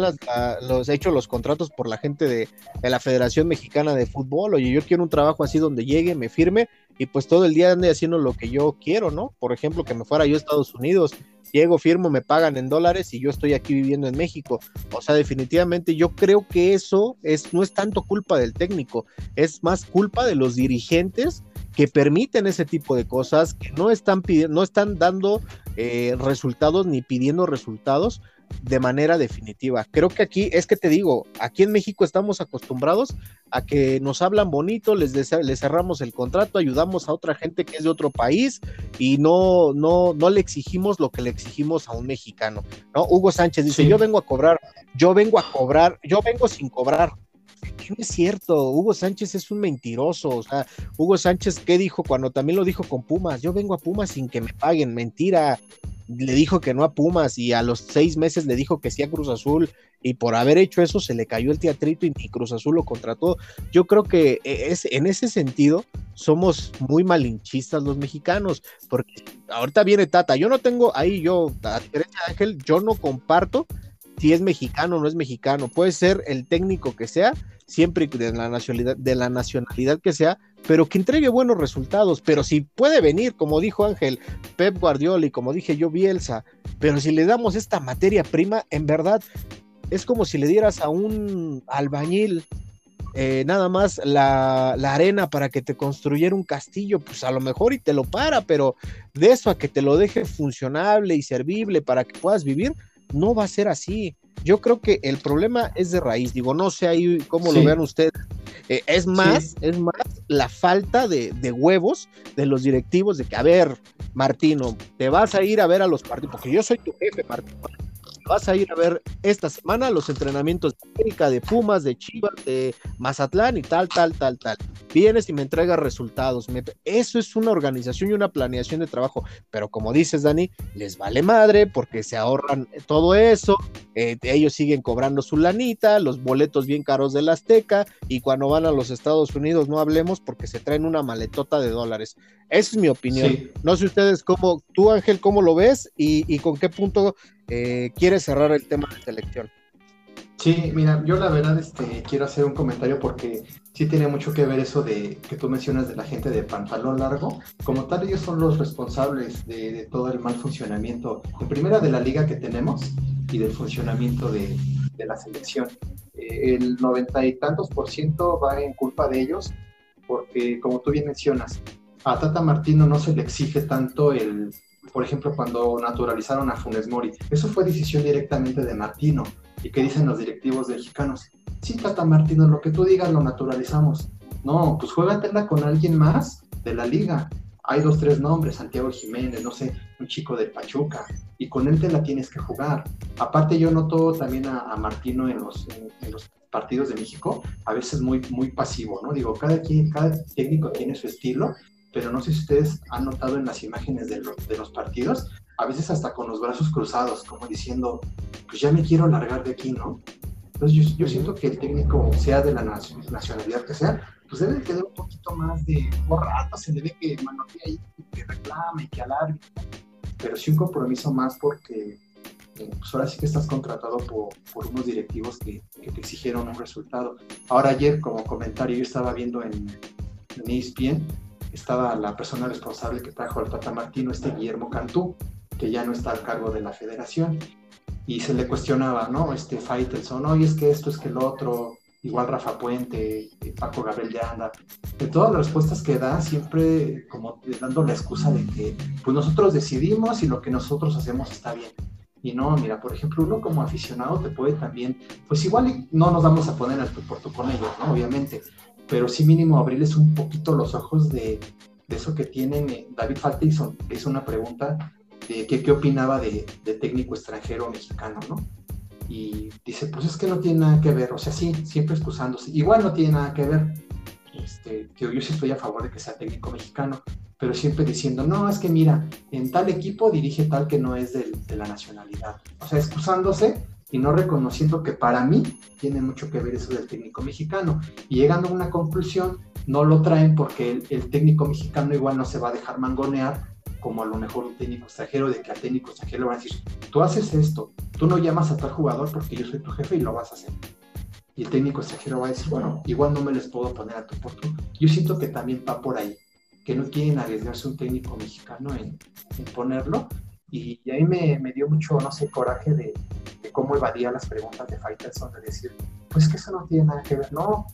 los hechos los contratos por la gente de, la Federación Mexicana de Fútbol. Oye, yo quiero un trabajo así donde llegue, me firme y pues todo el día ande haciendo lo que yo quiero, ¿no? Por ejemplo, que me fuera yo a Estados Unidos, llego, firmo, me pagan en dólares y yo estoy aquí viviendo en México. O sea, definitivamente yo creo que eso es, no es tanto culpa del técnico, es más culpa de los dirigentes que permiten ese tipo de cosas, que no están no están dando eh, resultados ni pidiendo resultados de manera definitiva. Creo que aquí, es que te digo, aquí en México estamos acostumbrados a que nos hablan bonito, les, les cerramos el contrato, ayudamos a otra gente que es de otro país y no, no, no le exigimos lo que le exigimos a un mexicano. ¿no? Hugo Sánchez dice, yo vengo a cobrar, yo vengo a cobrar, yo vengo sin cobrar no es cierto, Hugo Sánchez es un mentiroso, o sea, Hugo Sánchez, ¿qué dijo cuando también lo dijo con Pumas? Yo vengo a Pumas sin que me paguen, mentira, le dijo que no a Pumas y a los seis meses le dijo que sí a Cruz Azul y por haber hecho eso se le cayó el teatrito y Cruz Azul lo contrató. Yo creo que e, es, en ese sentido somos muy malinchistas los mexicanos, porque ahorita viene Tata, yo no tengo ahí, yo, Ángel, yo no comparto si es mexicano o no es mexicano, puede ser el técnico que sea, siempre de la nacionalidad, de la nacionalidad que sea, pero que entregue buenos resultados. Pero si puede venir, como dijo Ángel, Pep Guardiola y como dije yo, Bielsa, pero si le damos esta materia prima, en verdad es como si le dieras a un albañil eh, nada más la, la, arena para que te construyera un castillo, pues a lo mejor y te lo para, pero de eso a que te lo deje funcionable y servible para que puedas vivir, no va a ser así. Yo creo que el problema es de raíz, digo, no sé ahí cómo lo vean ustedes. Eh, es más, es más la falta de, de, huevos de los directivos de que, a ver, Martino, te vas a ir a ver a los partidos, porque yo soy tu jefe, Martino vas a ir a ver esta semana los entrenamientos de América, de Pumas, de Chivas, de Mazatlán y tal, tal, tal, tal. Vienes y me entregas resultados. Eso es una organización y una planeación de trabajo. Pero como dices, Dani, les vale madre porque se ahorran todo eso. Eh, ellos siguen cobrando su lanita, los boletos bien caros de la Azteca y cuando van a los Estados Unidos no hablemos porque se traen una maletota de dólares. Esa es mi opinión. No sé ustedes cómo, tú Ángel, cómo lo ves y, y con qué punto eh, quiere cerrar el tema de selección. Sí, mira, yo la verdad este, quiero hacer un comentario porque sí tiene mucho que ver eso de que tú mencionas de la gente de pantalón largo. Como tal, ellos son los responsables de, todo el mal funcionamiento, en primera de la liga que tenemos y del funcionamiento de, la selección. Eh, el noventa y tantos por ciento va en culpa de ellos porque, como tú bien mencionas, a Tata Martino no se le exige tanto el, por ejemplo, cuando naturalizaron a Funes Mori. Eso fue decisión directamente de Martino ¿Y qué dicen los directivos mexicanos? Sí, Tata Martino, lo que tú digas lo naturalizamos. No, pues juégatela con alguien más de la liga. Hay dos, tres nombres, Santiago Jiménez, no sé, un chico de Pachuca, y con él te la tienes que jugar. Aparte yo noto también a, Martino en los, en, los partidos de México, a veces muy, muy pasivo, ¿no? Digo, cada, quien, cada técnico tiene su estilo, pero no sé si ustedes han notado en las imágenes de, de los partidos, a veces hasta con los brazos cruzados, como diciendo, pues ya me quiero largar de aquí, ¿no? Entonces yo, siento que el técnico, sea de la nacionalidad que sea, pues debe quedar un poquito más de, por rato se le ve que manotea ahí, que reclame, que alargue, pero sí un compromiso más porque eh, pues ahora sí que estás contratado por, por unos directivos que, que, te exigieron un resultado. Ahora ayer, como comentario, yo estaba viendo en, en ESPN, estaba la persona responsable que trajo al Tata Martino, este Guillermo Cantú, que ya no está al cargo de la federación. Y se le cuestionaba, ¿no? Este Faitelson, oye, es que esto, es que el otro, igual Rafa Puente, eh, Paco Gabriel de Anda. De todas las respuestas que da, siempre como dando la excusa de que pues nosotros decidimos y lo que nosotros hacemos está bien. Y no, mira, por ejemplo, uno como aficionado te puede también, pues igual no nos vamos a poner al por con ellos, ¿no? Obviamente, pero sí mínimo abrirles un poquito los ojos de, de eso que tienen. Eh, David Faitelson hizo una pregunta qué opinaba de, técnico extranjero mexicano, ¿no? Y dice, pues es que no tiene nada que ver, o sea, sí, siempre excusándose, igual no tiene nada que ver, este, yo sí estoy a favor de que sea técnico mexicano, pero siempre diciendo, no, es que mira, en tal equipo dirige tal que no es de, la nacionalidad, o sea, excusándose y no reconociendo que para mí tiene mucho que ver eso del técnico mexicano, y llegando a una conclusión, no lo traen porque el, el técnico mexicano igual no se va a dejar mangonear como a lo mejor un técnico extranjero, de que al técnico extranjero le van a decir, tú haces esto, tú no llamas a tal jugador porque yo soy tu jefe y lo vas a hacer. Y el técnico extranjero va a decir, bueno, igual no me les puedo poner a tu por. Yo siento que también va por ahí, que no quieren arriesgarse un técnico mexicano en, ponerlo. Y, ahí me, me, dio mucho, no sé, coraje de, de cómo evadía las preguntas de Faitelson, de decir, pues que eso no tiene nada que ver. No,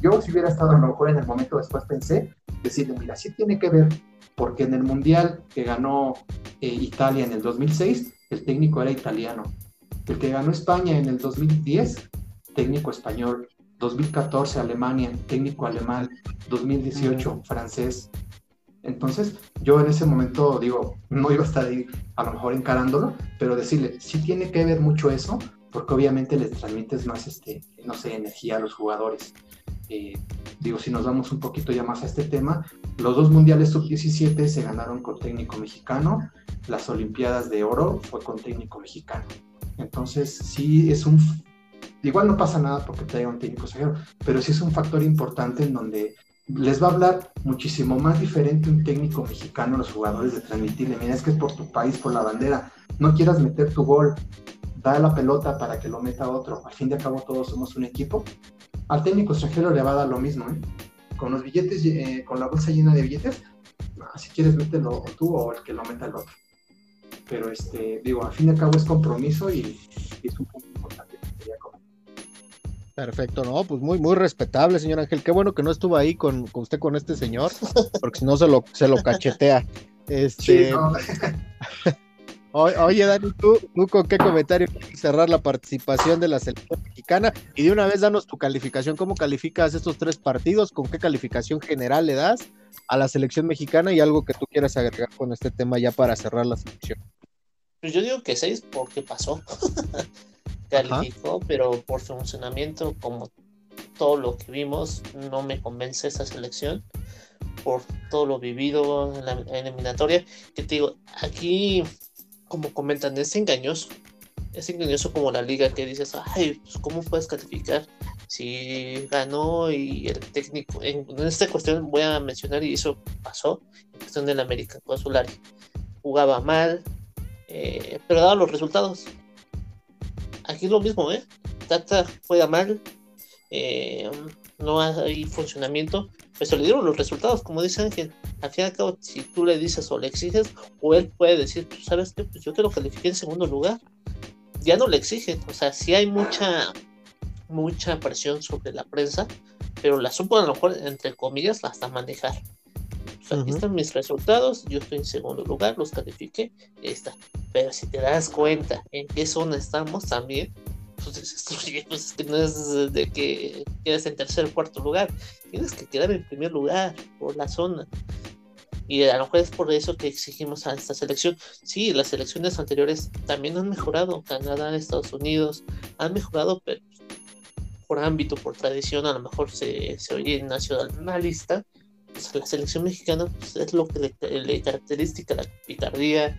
yo si hubiera estado a lo mejor en el momento después pensé, decirle, mira, sí tiene que ver porque en el Mundial que ganó eh, Italia en el 2006, el técnico era italiano. El que ganó España en el 2010, técnico español. 2014 Alemania, técnico alemán. 2018 francés. Entonces, yo en ese momento digo, no iba a estar ahí a lo mejor encarándolo, pero decirle, sí tiene que ver mucho eso, porque obviamente les transmites más, este, no sé, energía a los jugadores. Eh, digo, si nos vamos un poquito ya más a este tema, los dos mundiales sub-17 se ganaron con técnico mexicano, las Olimpiadas de Oro fue con técnico mexicano. Entonces, sí es un. Igual no pasa nada porque traiga un técnico extranjero, pero sí es un factor importante en donde les va a hablar muchísimo más diferente un técnico mexicano a los jugadores de transmitirle, mira, es que es por tu país, por la bandera, no quieras meter tu gol, da la pelota para que lo meta otro, al fin de cabo todos somos un equipo al técnico extranjero le va a dar lo mismo, ¿eh? Con los billetes, eh, con la bolsa llena de billetes, si quieres mételo tú o el que lo meta el otro. Pero este, digo, al fin y al cabo es compromiso y, es un punto importante. Perfecto, no, pues muy, muy respetable, señor Ángel. Qué bueno que no estuvo ahí con, usted con este señor, porque si no se lo, se lo cachetea. Este, Oye, Dani, ¿tú, con qué comentario quieres cerrar la participación de la selección mexicana? Y de una vez danos tu calificación, ¿cómo calificas estos tres partidos? ¿Con qué calificación general le das a la selección mexicana? Y algo que tú quieras agregar con este tema ya para cerrar la selección. Pues yo digo que seis porque pasó. Calificó, pero por funcionamiento, como todo lo que vimos, no me convence esa selección por todo lo vivido en la eliminatoria. Que te digo, aquí como comentan, es engañoso. Es engañoso como la liga que dices, ay, pues ¿cómo puedes calificar? Si ganó y el técnico, en, esta cuestión voy a mencionar, y eso pasó, en cuestión del América con Solari. Jugaba mal, eh, pero daba los resultados. Aquí es lo mismo, ¿eh? Tata juega mal, eh, no hay funcionamiento, pues se le dieron los resultados, como dice Ángel. Al fin y al cabo, si tú le dices o le exiges, o él puede decir, tú sabes que pues yo te lo califiqué en segundo lugar. Ya no le exigen, o sea, sí hay mucha, mucha presión sobre la prensa, pero la supo a lo mejor, entre comillas, hasta manejar. Aquí están mis resultados, yo estoy en segundo lugar, los califiqué, está. Pero si te das cuenta en qué zona estamos también, pues, pues que no es de que quedes en tercer o cuarto lugar, tienes que quedar en primer lugar por la zona. Y a lo mejor es por eso que exigimos a esta selección. Sí, las selecciones anteriores también han mejorado. Canadá, Estados Unidos han mejorado, pero por ámbito, por tradición, a lo mejor se, se oye nacionalista. Pues la selección mexicana pues, es lo que le, le caracteriza la picardía,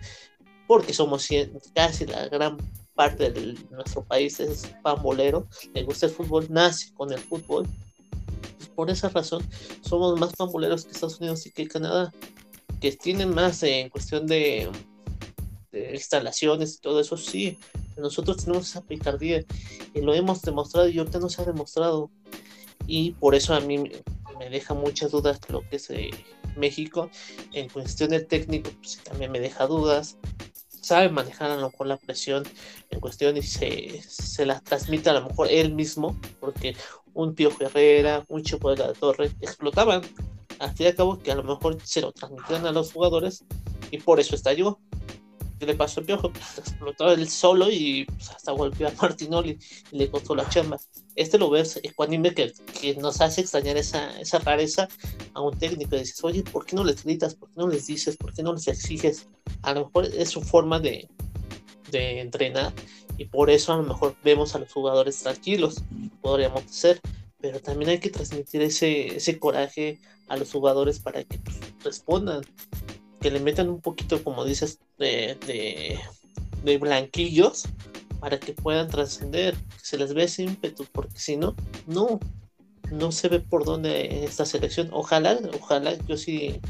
porque somos casi la gran parte de nuestro país es pambolero, le gusta el fútbol, nace con el fútbol. por esa razón somos más pamboleros que Estados Unidos y que Canadá, que tienen más en cuestión de, instalaciones y todo eso, sí. Nosotros tenemos esa picardía y lo hemos demostrado y ahorita no se ha demostrado. Y por eso a mí me deja muchas dudas lo que es eh, México. En cuestión del técnico, pues también me deja dudas sabe manejar a lo mejor la presión en cuestión y se, se la transmite a lo mejor él mismo, porque un Pío Herrera, un Chico de la Torre explotaban. Al fin y al cabo, que a lo mejor se lo transmitían a los jugadores y por eso estalló. ¿Qué le pasó a Piojo? Pues explotó él solo y pues, hasta golpeó a Martinoli y le costó la chamba. Este lo ves ecuánime que, que nos hace extrañar esa, esa rareza a un técnico. Y dices, oye, ¿por qué no les gritas? ¿Por qué no les dices? ¿Por qué no les exiges? A lo mejor es su forma de, de entrenar y por eso a lo mejor vemos a los jugadores tranquilos, podríamos ser, pero también hay que transmitir ese, ese coraje a los jugadores para que pues, respondan que le metan un poquito, como dices, de, de, blanquillos para que puedan trascender, que se les ve ese ímpetu, porque si no, no, no se ve por dónde esta selección. Ojalá, ojalá, yo sí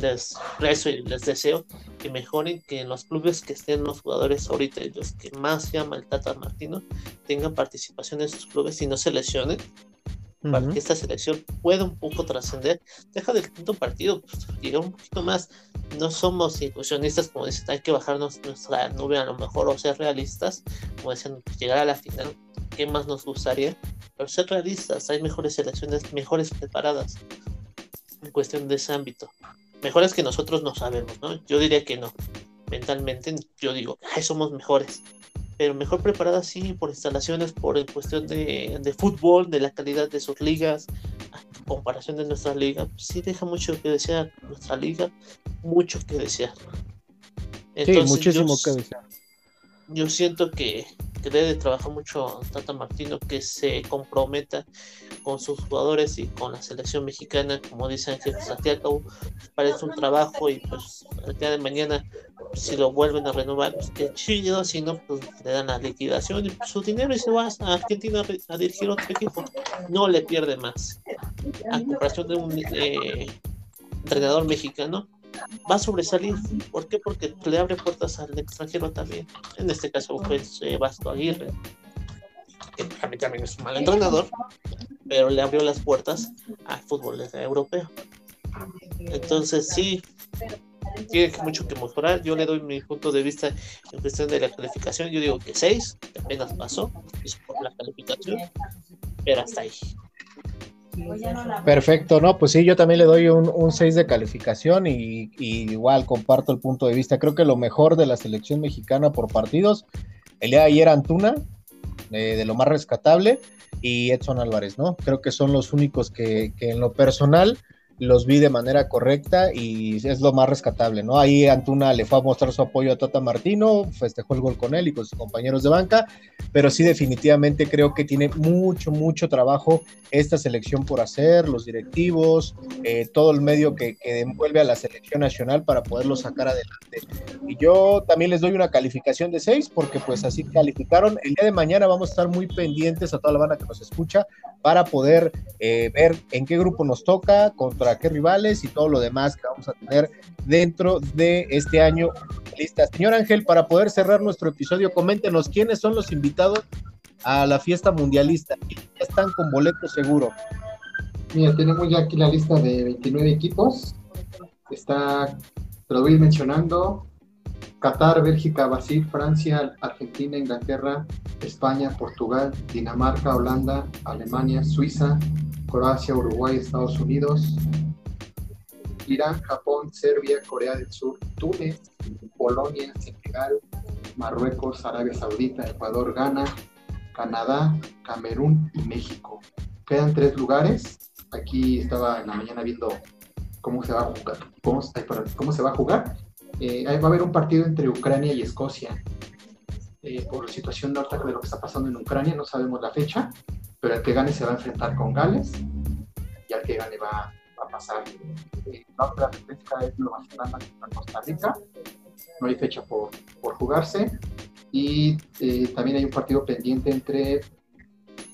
les rezo y les deseo que mejoren, que en los clubes que estén los jugadores ahorita, los que más llama el Tata Martino, tengan participación en sus clubes y no se lesionen, para que esta selección pueda un poco trascender. Deja del quinto partido, pues, llegar un poquito más. No somos ilusionistas, como dicen, hay que bajarnos nuestra nube a lo mejor o ser realistas, como decían, llegar a la final, ¿qué más nos gustaría? Pero ser realistas, hay mejores selecciones, mejores preparadas en cuestión de ese ámbito. Mejores que nosotros no sabemos, ¿no? Yo diría que no. Mentalmente, yo digo, ay, somos mejores pero mejor preparada sí por instalaciones, por cuestión de, de, fútbol, de la calidad de sus ligas, en comparación de nuestra liga, pues sí deja mucho que desear, nuestra liga, mucho que desear. sí, muchísimo que desear. Yo siento que, debe trabajar mucho Tata Martino, que se comprometa con sus jugadores y con la selección mexicana, como dice Ángel Santiago, pues, parece un trabajo y pues el día de mañana si lo vuelven a renovar, pues qué chido, si no, pues le dan la liquidación y su dinero y se va a Argentina a, dirigir otro equipo, no le pierde más. A comparación de un eh, entrenador mexicano, va a sobresalir. ¿Por qué? Porque le abre puertas al extranjero también. En este caso fue eh, Vasco Aguirre, que también es un mal entrenador, pero le abrió las puertas al fútbol europeo. Entonces sí, tiene mucho que mejorar. Yo le doy mi punto de vista en cuestión de la calificación. Yo digo que 6, que apenas pasó, es por la calificación, pero hasta ahí. Perfecto, no, pues sí, yo también le doy un, 6 de calificación y, igual comparto el punto de vista. Creo que lo mejor de la selección mexicana por partidos, el día de ayer Antuna, eh, de lo más rescatable, y Edson Álvarez, ¿no? Creo que son los únicos que en lo personal los vi de manera correcta y es lo más rescatable, ¿no? Ahí Antuna le fue a mostrar su apoyo a Tata Martino, festejó el gol con él y con sus compañeros de banca, pero sí definitivamente creo que tiene mucho, mucho trabajo esta selección por hacer, los directivos, eh, todo el medio que, que, envuelve a la selección nacional para poderlo sacar adelante. Y yo también les doy una calificación de 6 porque pues así calificaron. El día de mañana vamos a estar muy pendientes a toda la banda que nos escucha para poder eh, ver en qué grupo nos toca, contra qué rivales y todo lo demás que vamos a tener dentro de este año. Lista. Señor Ángel, para poder cerrar nuestro episodio, coméntenos quiénes son los invitados a la fiesta mundialista? Están con boleto seguro. Mira, tenemos ya aquí la lista de 29 equipos. Está, te lo voy mencionando, Qatar, Bélgica, Brasil, Francia, Argentina, Inglaterra, España, Portugal, Dinamarca, Holanda, Alemania, Suiza, Croacia, Uruguay, Estados Unidos, Irán, Japón, Serbia, Corea del Sur, Túnez, Polonia, Senegal, Marruecos, Arabia Saudita, Ecuador, Ghana, Canadá, Camerún y México. Quedan tres lugares. Aquí estaba en la mañana viendo cómo se va a jugar. Cómo, se va a jugar. Eh, va a haber un partido entre Ucrania y Escocia. Eh, por la situación de lo que está pasando en Ucrania, no sabemos la fecha, pero el que gane se va a enfrentar con Gales y al que gane va, a pasar. Eh, la otra repesca es Nueva Zelanda contra Costa Rica. No hay fecha por, por jugarse. Y también hay un partido pendiente entre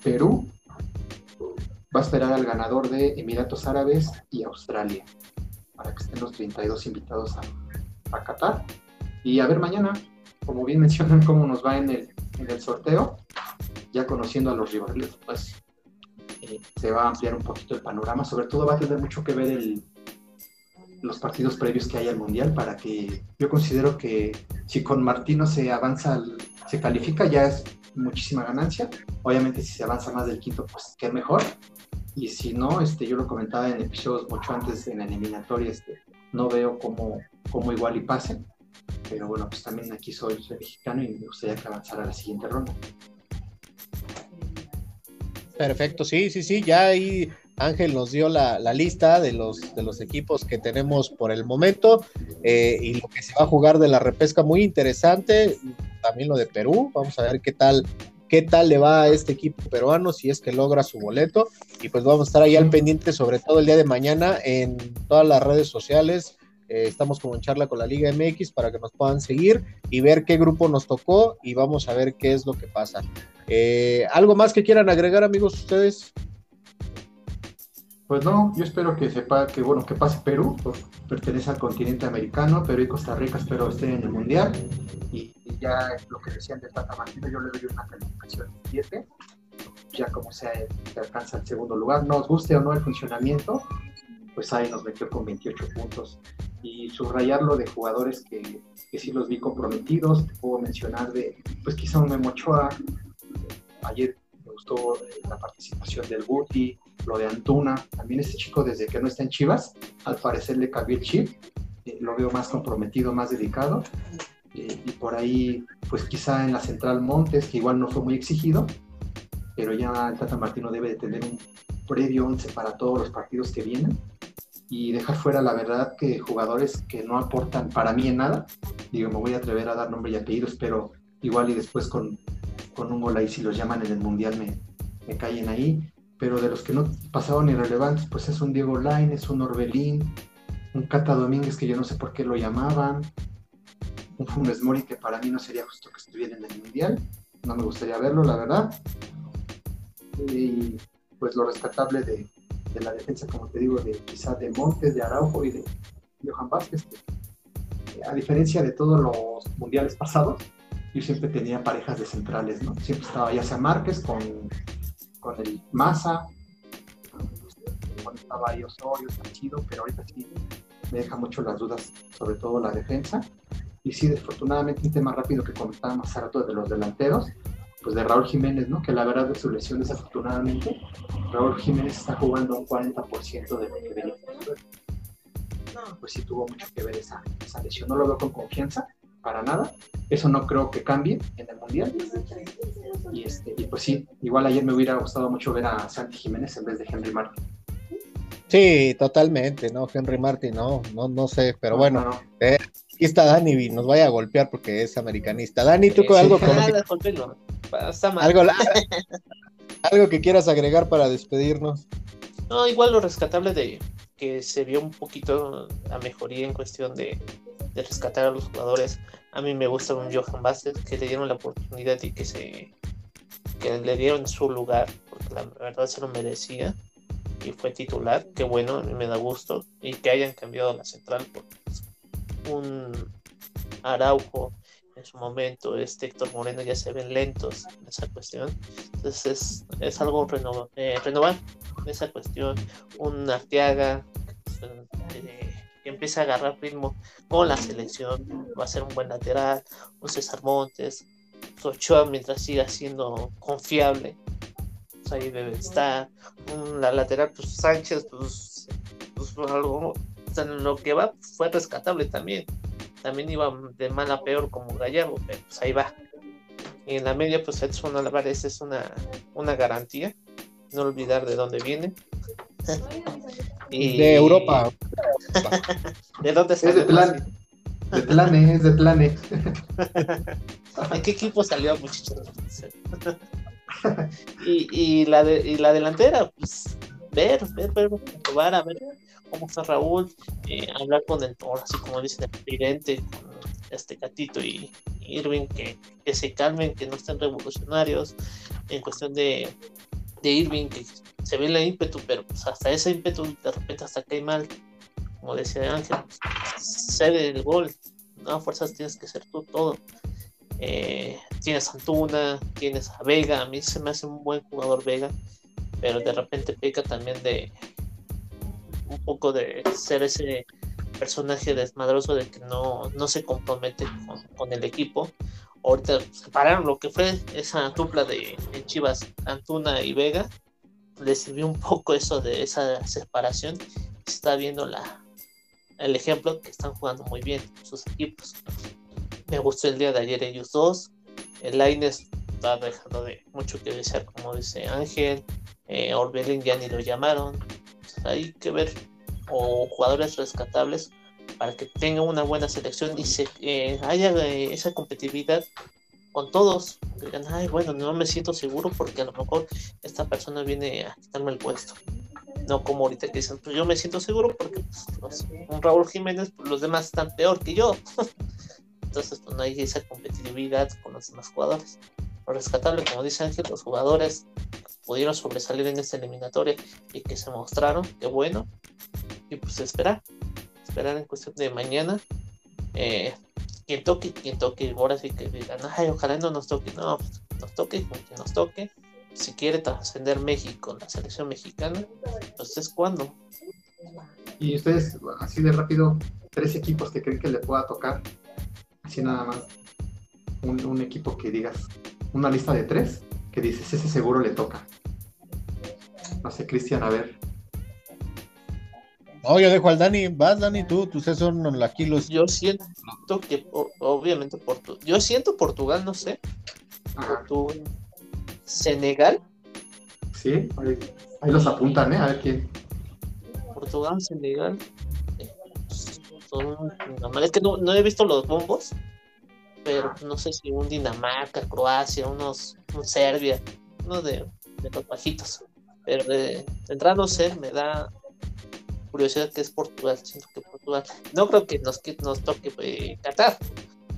Perú. Va a esperar al ganador de Emiratos Árabes y Australia para que estén los 32 invitados a, a Qatar. Y a ver mañana, como bien mencionan, cómo nos va en el, en el sorteo, ya conociendo a los rivales, pues eh, se va a ampliar un poquito el panorama. Sobre todo va a tener mucho que ver el, los partidos previos que hay al Mundial para que yo considero que si con Martino se avanza, se califica, ya es muchísima ganancia. Obviamente si se avanza más del quinto, pues qué mejor. Y si no, este, yo lo comentaba en episodios mucho antes en la eliminatoria, este, no veo cómo, cómo igual y pase. Pero bueno, pues también aquí soy, soy mexicano y me gustaría que avanzara a la siguiente ronda. Perfecto, sí, sí, sí, ya ahí Ángel nos dio la, lista de los, de los equipos que tenemos por el momento eh, y lo que se va a jugar de la repesca muy interesante, también lo de Perú, vamos a ver qué tal, qué tal le va a este equipo peruano si es que logra su boleto y pues vamos a estar ahí al pendiente sobre todo el día de mañana en todas las redes sociales, eh, estamos como en charla con la Liga MX para que nos puedan seguir y ver qué grupo nos tocó y vamos a ver qué es lo que pasa. Eh, ¿Algo más que quieran agregar, amigos, ustedes? Pues no, yo espero que sepa que bueno que pase Perú, pertenece al continente americano, Perú y Costa Rica espero estén en el mundial y, ya lo que decían de Tata Martino, yo le doy una calificación 7, ya como sea se alcanza el segundo lugar, nos guste o no el funcionamiento, pues ahí nos metió con 28 puntos. Y subrayarlo de jugadores que, que sí los vi comprometidos, te puedo mencionar de, pues quizá un Memo Ochoa, ayer me gustó eh, la participación del Guti, lo de Antuna, también este chico desde que no está en Chivas, al parecer le cambió el chip, eh, lo veo más comprometido, más dedicado, eh, y por ahí, pues quizá en la central Montes, que igual no fue muy exigido, pero ya el Tata Martino debe de tener un previo 11 para todos los partidos que vienen, y dejar fuera la verdad que jugadores que no aportan para mí en nada, digo, me voy a atrever a dar nombre y apellidos, pero igual y después con, con un gol ahí si los llaman en el Mundial me, me caen ahí, pero de los que no pasaron irrelevantes, pues es un Diego es un Orbelín, un Cata Domínguez que yo no sé por qué lo llamaban, un Funes Mori que para mí no sería justo que estuviera en el Mundial, no me gustaría verlo, la verdad. Y pues lo rescatable de, de la defensa, como te digo, de quizás de Montes, de Araujo y de Johan Vázquez. a diferencia de todos los mundiales pasados, yo siempre tenía parejas de centrales, ¿no? Siempre estaba ya sea Márquez con, con el Maza, cuando estaba ahí Osorio, está chido, pero ahorita sí me deja mucho las dudas, sobre todo la defensa. Y sí, desafortunadamente, un tema rápido que comentaba más rato de los delanteros, pues de Raúl Jiménez, ¿no? Que la verdad de su lesión desafortunadamente, Raúl Jiménez está jugando un 40% de lo que venía Pues sí tuvo mucho que ver esa, esa, lesión. No lo veo con confianza, para nada. Eso no creo que cambie en el Mundial. Y, este, y pues sí, igual ayer me hubiera gustado mucho ver a Santi Jiménez en vez de Henry Martin. Sí, totalmente, ¿no? Henry Martin, no, no, no sé, pero bueno, eh, aquí está Dani, nos vaya a golpear porque es americanista. Dani, ¿tú con algo? Con algo, algo que quieras agregar para despedirnos. No, igual lo rescatable de que se vio un poquito la mejoría en cuestión de, rescatar a los jugadores. A mí me gusta un Johan Vázquez que le dieron la oportunidad y que se que le dieron su lugar, porque la verdad se lo merecía y fue titular, que bueno, me da gusto, y que hayan cambiado la central por un Araujo en su momento, este Héctor Moreno ya se ven lentos en esa cuestión. Entonces es, algo eh, renovar en esa cuestión. Un Arteaga eh, que empieza a agarrar ritmo con la selección, va a ser un buen lateral, un César Montes, Ochoa mientras siga siendo confiable, pues ahí debe la lateral, pues Sánchez, pues, pues algo, lo que va fue rescatable también. También iba de mal a peor como Gallardo, pero pues ahí va. Y en la media, pues Edson Álvarez es una, una garantía. No olvidar de dónde viene. De Europa. ¿De dónde salió? Es de plan. De Plane, es de Plane. ¿En qué equipo salió, muchachos? y, y, la de, y la delantera, pues ver, ver, ver, probar a ver cómo está Raúl, eh, hablar con el, así como dice el presidente, con este gatito y, Irving, que, que, se calmen, que no estén revolucionarios, en cuestión de, de Irving, que se ve la ímpetu, pero pues hasta ese ímpetu de repente hasta cae mal, como decía Ángel, cede el gol, no fuerzas tienes que ser tú todo. Eh, tienes a Antuna, tienes a Vega, a mí se me hace un buen jugador Vega, pero de repente peca también de un poco de ser ese personaje desmadroso de que no, no se compromete con, el equipo. Ahorita separaron lo que fue esa dupla de, Chivas, Antuna y Vega. Le sirvió un poco eso de esa separación. Se está viendo la, el ejemplo que están jugando muy bien sus equipos. Me gustó el día de ayer ellos dos. El Laines está dejando de mucho que desear, como dice Ángel. Eh, Orbelín ya ni lo llamaron. hay que ver o jugadores rescatables para que tenga una buena selección y se eh, haya eh, esa competitividad con todos. Digan, ay, bueno, no me siento seguro porque a lo mejor esta persona viene a quitarme el puesto. No como ahorita que dicen, pues yo me siento seguro porque pues, un Raúl Jiménez, pues, los demás están peor que yo. Entonces, pues no hay esa competitividad con los demás jugadores. Lo rescatable, como dice Ángel, los jugadores pudieron sobresalir en esta eliminatoria y que se mostraron, qué bueno. Y pues esperar, esperar en cuestión de mañana. Eh, toque, quien toque, ahora sí que digan, ay, ojalá no nos toque, no, pues, nos toque, con quien nos toque. Si quiere trascender México, la selección mexicana, pues es cuando. Y ustedes, así de rápido, tres equipos que creen que le pueda tocar, así nada más. Un equipo que digas, una lista de tres, que dices, ese seguro le toca. No sé, Cristian, a ver. No, yo dejo al Dani. Vas, Dani, tú, tú son aquí los. Yo siento que, obviamente, yo siento Portugal, no sé. Senegal. Sí, ahí, los apuntan, ¿eh? A ver quién. Portugal, Senegal. Son, es que no, he visto los bombos, pero no sé si un Dinamarca, Croacia, unos, un Serbia, uno de, de los bajitos. Pero de, entrada no sé, me da curiosidad que es Portugal. Siento que Portugal. No creo que nos, que nos toque eh, Qatar.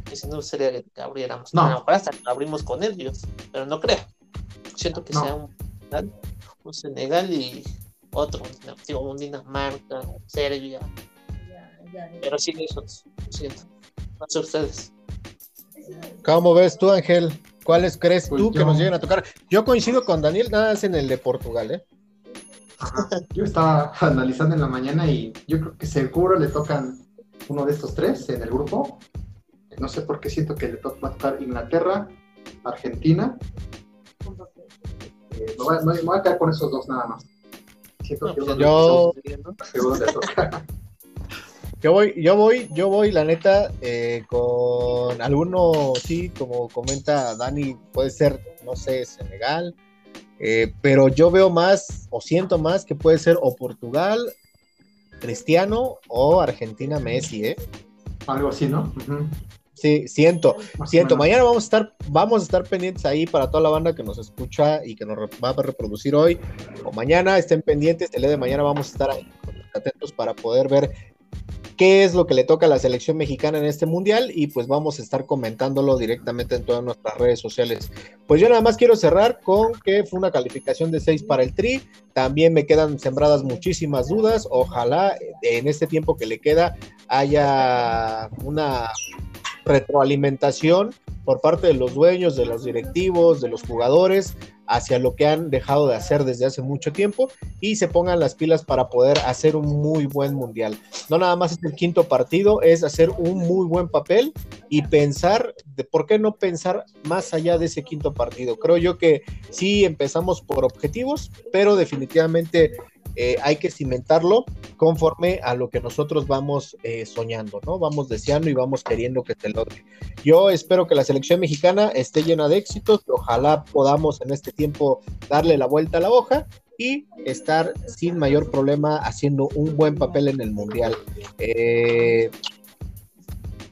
Que si no sería que abriéramos. No. A lo mejor hasta abrimos con ellos. Pero no creo. Siento que sea un, un Senegal y otro. Digo, un Dinamarca, Serbia. Pero sí, esos. Siento. No sé ustedes. ¿Cómo ves tú, Ángel? ¿Cuáles crees pues tú que nos lleguen a tocar? Yo coincido con Daniel, nada más en el de Portugal, ¿eh? Yo estaba analizando en la mañana y yo creo que seguro le tocan uno de estos tres en el grupo. No sé por qué siento que le toca tocar Inglaterra, Argentina. Eh, me, voy, a quedar con esos dos nada más. Siento que pues yo... Seguro le toca. Yo voy, yo voy, yo voy, la neta, eh, con alguno, sí, como comenta Dani, puede ser, no sé, Senegal, eh, pero yo veo más, o siento más, que puede ser o Portugal, Cristiano, o Argentina, Messi, ¿eh? Algo así, ¿no? Sí, siento, siento. Mañana vamos a estar, vamos a estar pendientes ahí para toda la banda que nos escucha y que nos va a reproducir hoy o mañana. Estén pendientes, el día de mañana vamos a estar atentos para poder ver qué es lo que le toca a la selección mexicana en este mundial y pues vamos a estar comentándolo directamente en todas nuestras redes sociales. Pues yo nada más quiero cerrar con que fue una calificación de 6 para el Tri, también me quedan sembradas muchísimas dudas, ojalá en este tiempo que le queda haya una retroalimentación por parte de los dueños, de los directivos, de los jugadores, hacia lo que han dejado de hacer desde hace mucho tiempo y se pongan las pilas para poder hacer un muy buen mundial. No nada más es el quinto partido, es hacer un muy buen papel y pensar, de por qué no pensar más allá de ese quinto partido. Creo yo que sí empezamos por objetivos, pero definitivamente eh, hay que cimentarlo conforme a lo que nosotros vamos eh, soñando, ¿no? Vamos deseando y vamos queriendo que se logre. Yo espero que la selección mexicana esté llena de éxitos, ojalá podamos en este tiempo darle la vuelta a la hoja y estar sin mayor problema haciendo un buen papel en el Mundial. Eh,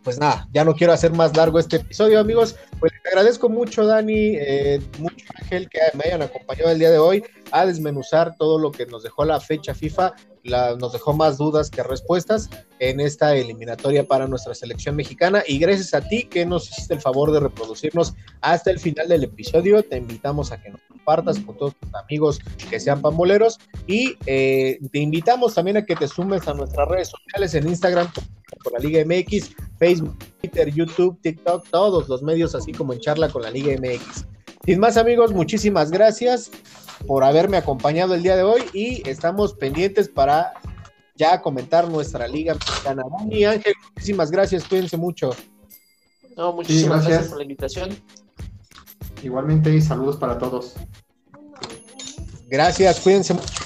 pues nada, ya no quiero hacer más largo este episodio, amigos. Pues les agradezco mucho, Dani, eh, mucho Ángel, que me hayan acompañado el día de hoy a desmenuzar todo lo que nos dejó la fecha FIFA. nos dejó más dudas que respuestas en esta eliminatoria para nuestra selección mexicana. Y gracias a ti que nos hiciste el favor de reproducirnos hasta el final del episodio. Te invitamos a que nos compartas con todos tus amigos que sean pamboleros. Y eh, te invitamos también a que te sumes a nuestras redes sociales en Instagram por la Liga MX, Facebook, Twitter, YouTube, TikTok, todos los medios, así como en charla con la Liga MX. Sin más amigos, muchísimas gracias por haberme acompañado el día de hoy y estamos pendientes para ya comentar nuestra Liga Mexicana. Dani Ángel, muchísimas gracias, cuídense mucho. No, muchísimas gracias. por la invitación. Igualmente, saludos para todos. Gracias, cuídense mucho.